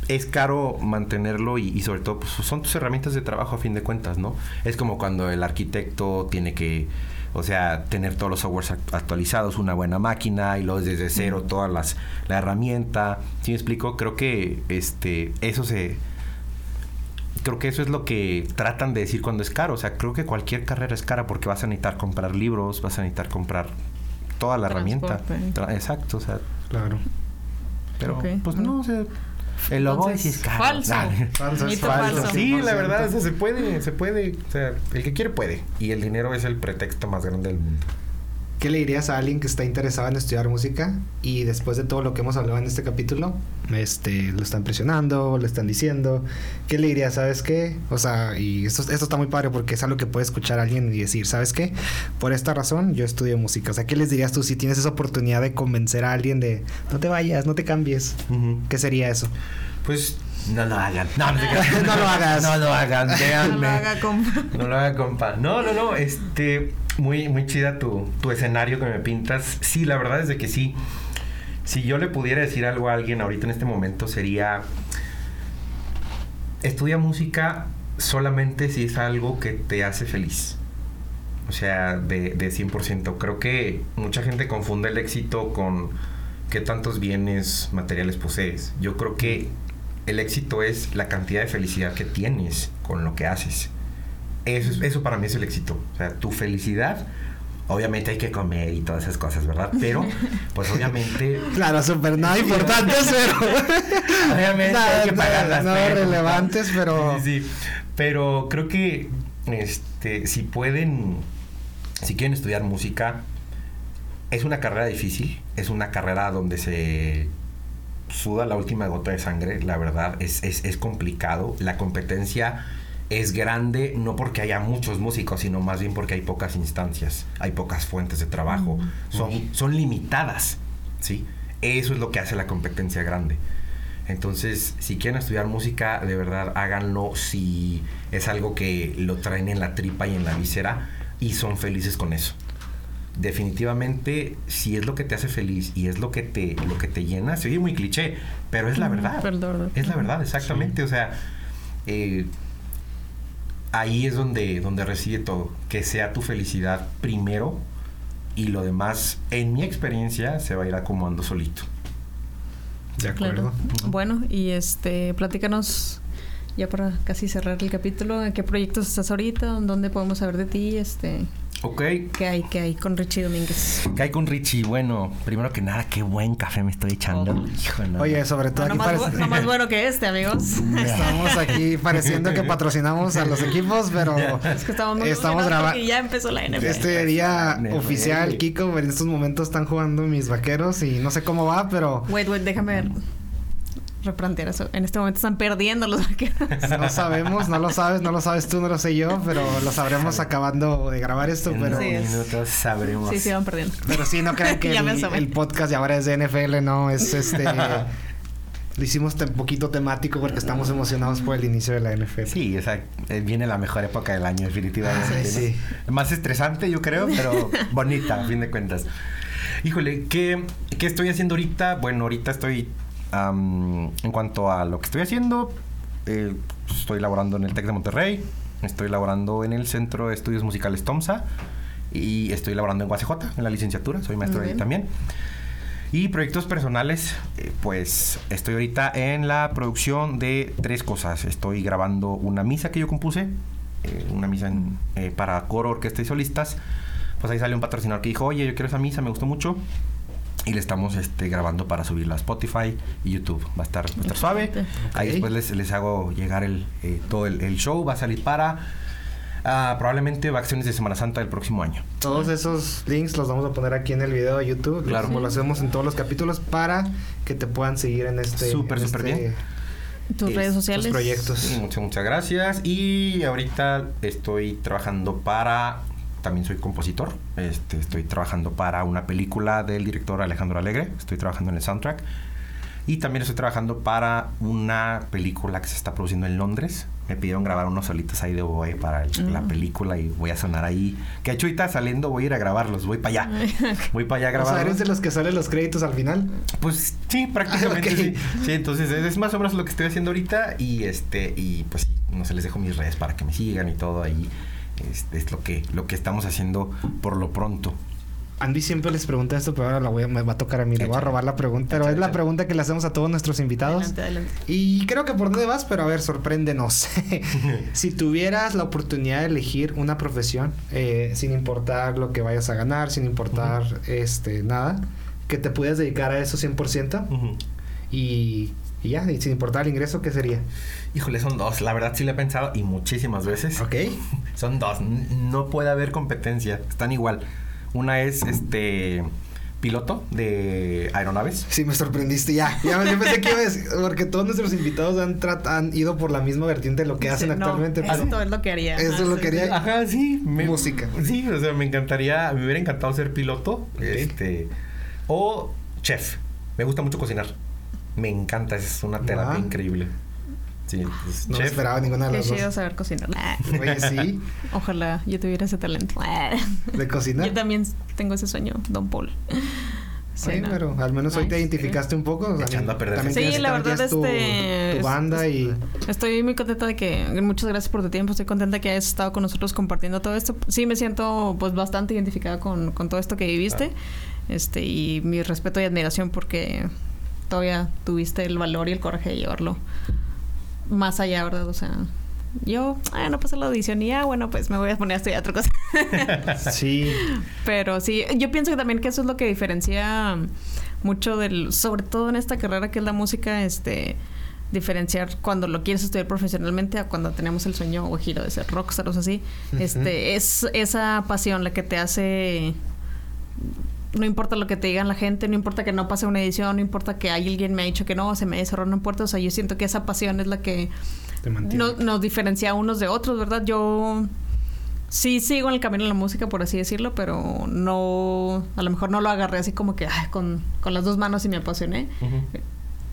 es caro mantenerlo y, y sobre todo pues, son tus herramientas de trabajo a fin de cuentas, ¿no? Es como cuando el arquitecto tiene que O sea, tener todos los softwares actualizados, una buena máquina y luego desde cero todas las la herramienta. ¿Sí me explico? Creo que este eso se creo que eso es lo que tratan de decir cuando es caro. O sea, creo que cualquier carrera es cara porque vas a necesitar comprar libros, vas a necesitar comprar toda la herramienta. Exacto, o sea. Claro. Pero, pues no, o sea, el logo sí es caro. Falso. Falso, es falso. falso. Sí, la verdad, se puede, se puede. O sea, el que quiere puede. Y el dinero es el pretexto más grande del mundo. ¿Qué le dirías a alguien que está interesado en estudiar música y después de todo lo que hemos hablado en este capítulo, este, lo están presionando, lo están diciendo? ¿Qué le dirías? ¿Sabes qué? O sea, y esto, esto está muy padre porque es algo que puede escuchar alguien y decir, ¿sabes qué? Por esta razón yo estudio música. O sea, ¿qué les dirías tú si tienes esa oportunidad de convencer a alguien de no te vayas, no te cambies? ¿Qué sería eso? Pues no lo hagan. No, no, no lo hagas. No lo hagan, véanme. No lo haga, compa. No lo haga, compa. No, no, no. Este, muy, muy chida tu, tu escenario que me pintas. Sí, la verdad es de que sí. Si yo le pudiera decir algo a alguien ahorita en este momento sería... Estudia música solamente si es algo que te hace feliz. O sea, de, de 100%. Creo que mucha gente confunde el éxito con qué tantos bienes materiales posees. Yo creo que el éxito es la cantidad de felicidad que tienes con lo que haces. Eso, es- eso para mí es el éxito. O sea, tu felicidad, obviamente hay que comer y todas esas cosas, ¿verdad? Pero, pues obviamente, Claro, súper nada importantes, pero... obviamente Nada, hay que pagar las nada cuentas. relevantes, pero... Sí, sí. Pero creo que, este, si pueden, si quieren estudiar música, es una carrera difícil, es una carrera donde se suda la última gota de sangre, la verdad, es, es, es complicado. La competencia es grande, no porque haya muchos músicos, sino más bien porque hay pocas instancias, hay pocas fuentes de trabajo, son, son limitadas, ¿sí? Eso es lo que hace la competencia grande. Entonces, si quieren estudiar música, de verdad háganlo si es algo que lo traen en la tripa y en la víscera y son felices con eso. Definitivamente, si es lo que te hace feliz y es lo que te, lo que te llena, se oye muy cliché, pero es la verdad. Verdad. Es la verdad, exactamente. O sea, eh, ahí es donde, donde reside todo. Que sea tu felicidad primero y lo demás, en mi experiencia, se va a ir acomodando solito. De Claro. acuerdo. Bueno, y este, platícanos ya para casi cerrar el capítulo, ¿en qué proyectos estás ahorita? ¿Dónde podemos saber de ti? Este, Ok, ¿qué hay, qué hay con Richie Domínguez? ¿Qué hay con Richie? Bueno, primero que nada, qué buen café me estoy echando. Oh. Hijo, no. Oye, sobre todo No, aquí más, parece- no más bueno que este, amigos. Estamos aquí pareciendo que patrocinamos a los equipos, pero Es que estamos muy estamos grabando. porque ya empezó la NFL. Este día NFL. oficial, Kiko, en estos momentos están jugando mis vaqueros y no sé cómo va, pero Wait, wait, déjame replantear eso. En este momento están perdiendo los vaqueros. no sabemos, no lo sabes, no lo sabes tú, no lo sé yo, pero lo sabremos acabando de grabar esto, En pero... unos minutos sabremos. Sí, sí, van perdiendo. Pero sí, no crean que el, podcast ya ahora es de NFL, no, es este... Lo hicimos un poquito temático porque estamos emocionados por el inicio de la NFL. Sí, o sea, eh, viene la mejor época del año, definitivamente. Sí, ¿no? Más estresante, yo creo, pero bonita, a fin de cuentas. Híjole, ¿qué, qué estoy haciendo ahorita? Bueno, ahorita estoy, en cuanto a lo que estoy haciendo, eh, estoy laborando en el TEC de Monterrey, estoy laborando en el Centro de Estudios Musicales TOMSA y estoy laborando en UACJ, en la licenciatura, soy maestro ahí también. Y proyectos personales, eh, pues estoy ahorita en la producción de tres cosas. Estoy grabando una misa que yo compuse, eh, una misa en- para coro, orquesta y solistas. Pues ahí sale un patrocinador que dijo, oye, yo quiero esa misa, me gustó mucho. Y le estamos este, grabando para subirla a Spotify y YouTube. Va a estar, va a estar suave. Ahí después les, les hago llegar el, eh, todo el, el show. Va a salir para ah, probablemente vacaciones de Semana Santa del próximo año. Todos esos links los vamos a poner aquí en el video de YouTube, Claro. como lo hacemos en todos los capítulos, para que te puedan seguir en este... Súper, súper este- bien. Tus Es- redes tus sociales. proyectos. Sí, muchas, muchas gracias. Y ahorita estoy trabajando para. También soy compositor. Este, estoy trabajando para una película del director Alejandro Alegre. Estoy trabajando en el soundtrack. Y también estoy trabajando para una película que se está produciendo en Londres. Me pidieron grabar unos solitos ahí de oboe para el- la Mm. película y voy a sonar ahí. Que hecho ahorita saliendo voy a ir a grabarlos. Voy para allá. Voy para allá a O sea, grabarlos. eres de los que salen los créditos al final. Pues sí, prácticamente Ah, ok. sí. Sí, entonces es, es más o menos lo que estoy haciendo ahorita y este y pues sí, no sé, les dejo mis redes para que me sigan y todo ahí Este, es lo que, lo que estamos haciendo por lo pronto. Andy siempre les pregunta esto, pero ahora la voy a, me va a tocar a mí. Le voy a robar la pregunta. Pero es la pregunta que le hacemos a todos nuestros invitados. Adelante, adelante. Y creo que por dónde vas, pero a ver, sorpréndenos. si tuvieras la oportunidad de elegir una profesión, eh, sin importar lo que vayas a ganar, sin importar este nada, que te pudieras dedicar a eso 100%, y, y ya, y sin importar el ingreso, ¿qué sería? Híjole, son dos. La verdad sí lo he pensado y muchísimas veces. Ok. son dos. No puede haber competencia. Están igual. Una es este piloto de aeronaves. Sí, me sorprendiste ya. Ya yo pensé que iba a decir, porque todos nuestros invitados han, han ido por la misma vertiente de lo que hacen actualmente. Esto es lo que haría. Esto es lo que haría. Ajá, sí. Música. Sí, o sea, me encantaría, me hubiera encantado ser piloto. Este. O chef. Me gusta mucho cocinar. Me encanta, es una terapia increíble. Sí, pues, no esperaba ninguna de las Qué chido saber cocinar. Oye, sí. Ojalá yo tuviera ese talento. ¿De cocinar? Yo también tengo ese sueño, Don Paul. Sí, pero al menos hoy te identificaste un poco. Echando a perder. Sí, la verdad, este. Tu banda y. Estoy muy contenta de que. Muchas gracias por tu tiempo. Estoy contenta que hayas estado con nosotros compartiendo todo esto. Sí, me siento, pues, bastante identificada con, con todo esto que viviste. Este, y mi respeto y admiración porque todavía tuviste el valor y el coraje de llevarlo más allá, ¿verdad? O sea, yo, ah, no pasé la audición y ya, bueno, pues me voy a poner a estudiar otra cosa. sí. Pero sí, yo pienso que también que eso es lo que diferencia mucho del, sobre todo en esta carrera que es la música, este, diferenciar cuando lo quieres estudiar profesionalmente a cuando tenemos el sueño o giro de ser rockstar o así. Este, es esa pasión la que te hace no importa lo que te digan la gente, no importa que no pase una edición, no importa que alguien me ha dicho que no, se me cerró una puerta, o sea, yo siento que esa pasión es la que nos diferencia unos de otros, ¿verdad? Yo sí sigo en el camino de la música, por así decirlo, pero no, a lo mejor no lo agarré así como que con, las dos manos y me apasioné.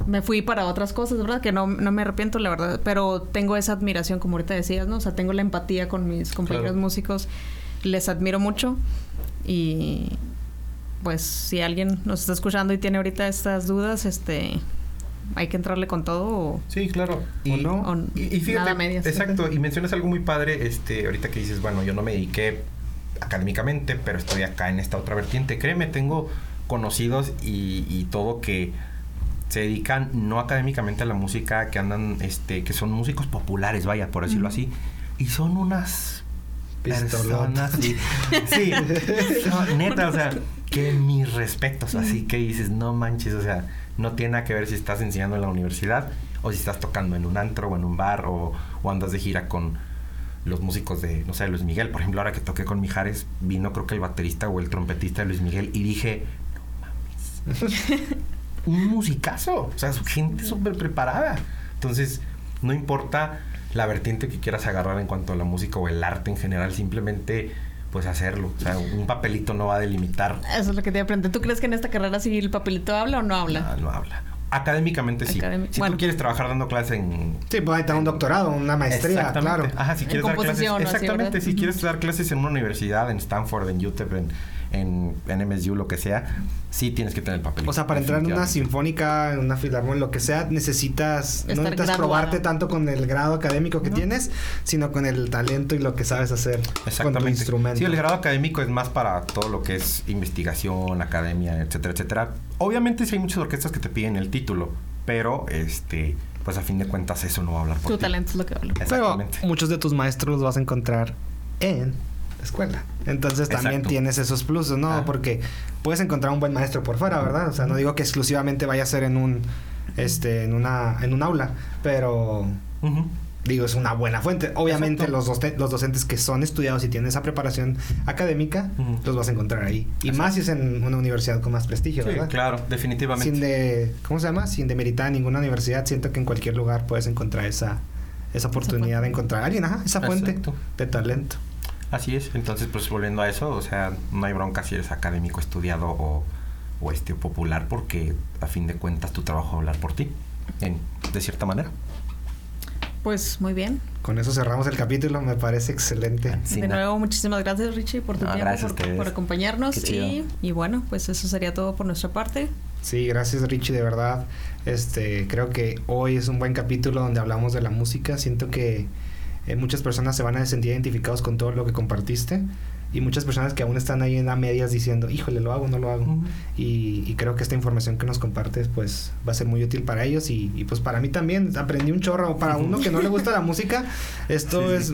Me fui para otras cosas, ¿verdad? Que no, no, me arrepiento, la verdad, pero tengo esa admiración, como ahorita decías, ¿no? O sea, tengo la empatía con mis compañeros músicos, les admiro mucho y pues si alguien nos está escuchando y tiene ahorita estas dudas, este hay que entrarle con todo sí claro. y, no y, fíjate exacto y mencionas algo muy padre este ahorita que dices bueno yo no me dediqué académicamente pero estoy acá en esta otra vertiente. Créeme tengo conocidos y, todo que se dedican no académicamente a la música que andan este que son músicos populares vaya por decirlo así y son unas personas sí, sí neta o sea que mis respetos, así que dices, no manches, o sea, no tiene nada que ver si estás enseñando en la universidad o si estás tocando en un antro o en un bar o, andas de gira con los músicos de, no sé, Luis Miguel. Por ejemplo, ahora que toqué con Mijares, vino creo que el baterista o el trompetista de Luis Miguel y dije, no mames, un musicazo, o sea, gente súper preparada. Entonces, no importa la vertiente que quieras agarrar en cuanto a la música o el arte en general, simplemente pues hacerlo. O sea, un papelito no va a delimitar. Eso es lo que te aprender. ¿Tú crees que en esta carrera sí el papelito habla o no habla? No, no habla. Académicamente sí. si tú quieres trabajar dando clases en... Sí, pues ahí está un doctorado, una maestría, claro. Ajá, si quieres dar clases... Exactamente, si quieres dar clases en una universidad, en Stanford, en UTEP, en en, en MSU, lo que sea, sí tienes que tener el papel. O sea, para entrar en una sinfónica, en una filarmónica, lo que sea, necesitas, no necesitas probarte tanto con el grado académico que tienes, sino con el talento y lo que sabes hacer con tu instrumento. Sí, el grado académico es más para todo lo que es investigación, academia, etcétera, etcétera. Obviamente sí hay muchas orquestas que te piden el título, pero este pues a fin de cuentas eso no va a hablar por Tu talento es lo que habla. Pero muchos de tus maestros los vas a encontrar en escuela. Entonces también tienes esos pluses, ¿no? Porque puedes encontrar un buen maestro por fuera, ¿verdad? O sea, no digo que exclusivamente vaya a ser en un este en una en un aula, pero digo, es una buena fuente. Obviamente los, los docentes que son estudiados y tienen esa preparación académica, los vas a encontrar ahí. Y más si es en una universidad con más prestigio, ¿verdad? claro, definitivamente. Sin de ¿cómo se llama? Sin demeritar ninguna universidad, siento que en cualquier lugar puedes encontrar esa esa oportunidad de encontrar a alguien, ajá, esa fuente de talento. Así es, entonces pues volviendo a eso, o sea, no hay bronca si eres académico, estudiado o, o este popular porque a fin de cuentas tu trabajo va a hablar por ti, en, de cierta manera. Pues muy bien. Con eso cerramos el capítulo, me parece excelente. de nuevo, muchísimas gracias Richie por tu tiempo, por, por, acompañarnos y, y, bueno, pues eso sería todo por nuestra parte. Sí, gracias Richie, de verdad. Este, creo que hoy es un buen capítulo donde hablamos de la música. Siento que eh, muchas personas se van a sentir identificados con todo lo que compartiste y muchas personas que aún están ahí en a medias diciendo, híjole, lo hago, no lo hago. y, creo que esta información que nos compartes pues va a ser muy útil para ellos y, pues para mí también aprendí un chorro. Para uno que no le gusta la música, esto es,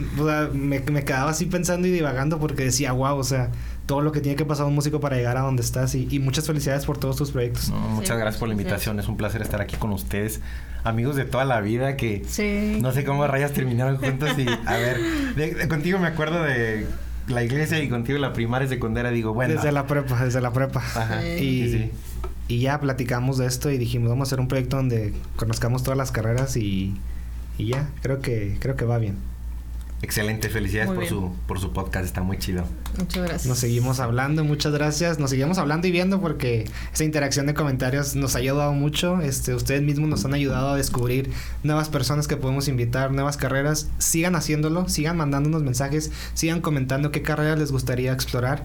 me, me, quedaba así pensando y divagando porque decía, wow, o sea, todo lo que tiene que pasar un músico para llegar a donde estás y, muchas felicidades por todos tus proyectos. muchas gracias por la invitación, es un placer estar aquí con ustedes, amigos de toda la vida que no sé cómo rayas terminaron juntos y a ver, contigo me acuerdo de la iglesia y contigo la primaria y secundaria, digo, bueno. Desde la prepa, desde la prepa. Ajá. Y, y ya platicamos de esto y dijimos, vamos a hacer un proyecto donde conozcamos todas las carreras y, y ya, creo que, creo que va bien. Excelente, felicidades por su, por su podcast, está muy chido. Muchas gracias. Nos seguimos hablando, muchas gracias. Nos seguimos hablando y viendo porque esa interacción de comentarios nos ha ayudado mucho. Este, ustedes mismos nos han ayudado a descubrir nuevas personas que podemos invitar, nuevas carreras. Sigan haciéndolo, sigan mandándonos mensajes, sigan comentando qué carreras les gustaría explorar.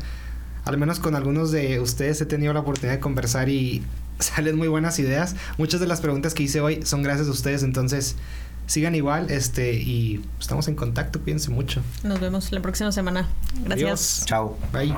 Al menos con algunos de ustedes he tenido la oportunidad de conversar y salen muy buenas ideas. Muchas de las preguntas que hice hoy son gracias a ustedes, entonces sigan igual este y estamos en contacto, cuídense mucho. Nos vemos la próxima semana. Gracias. Adiós. Chao. Bye.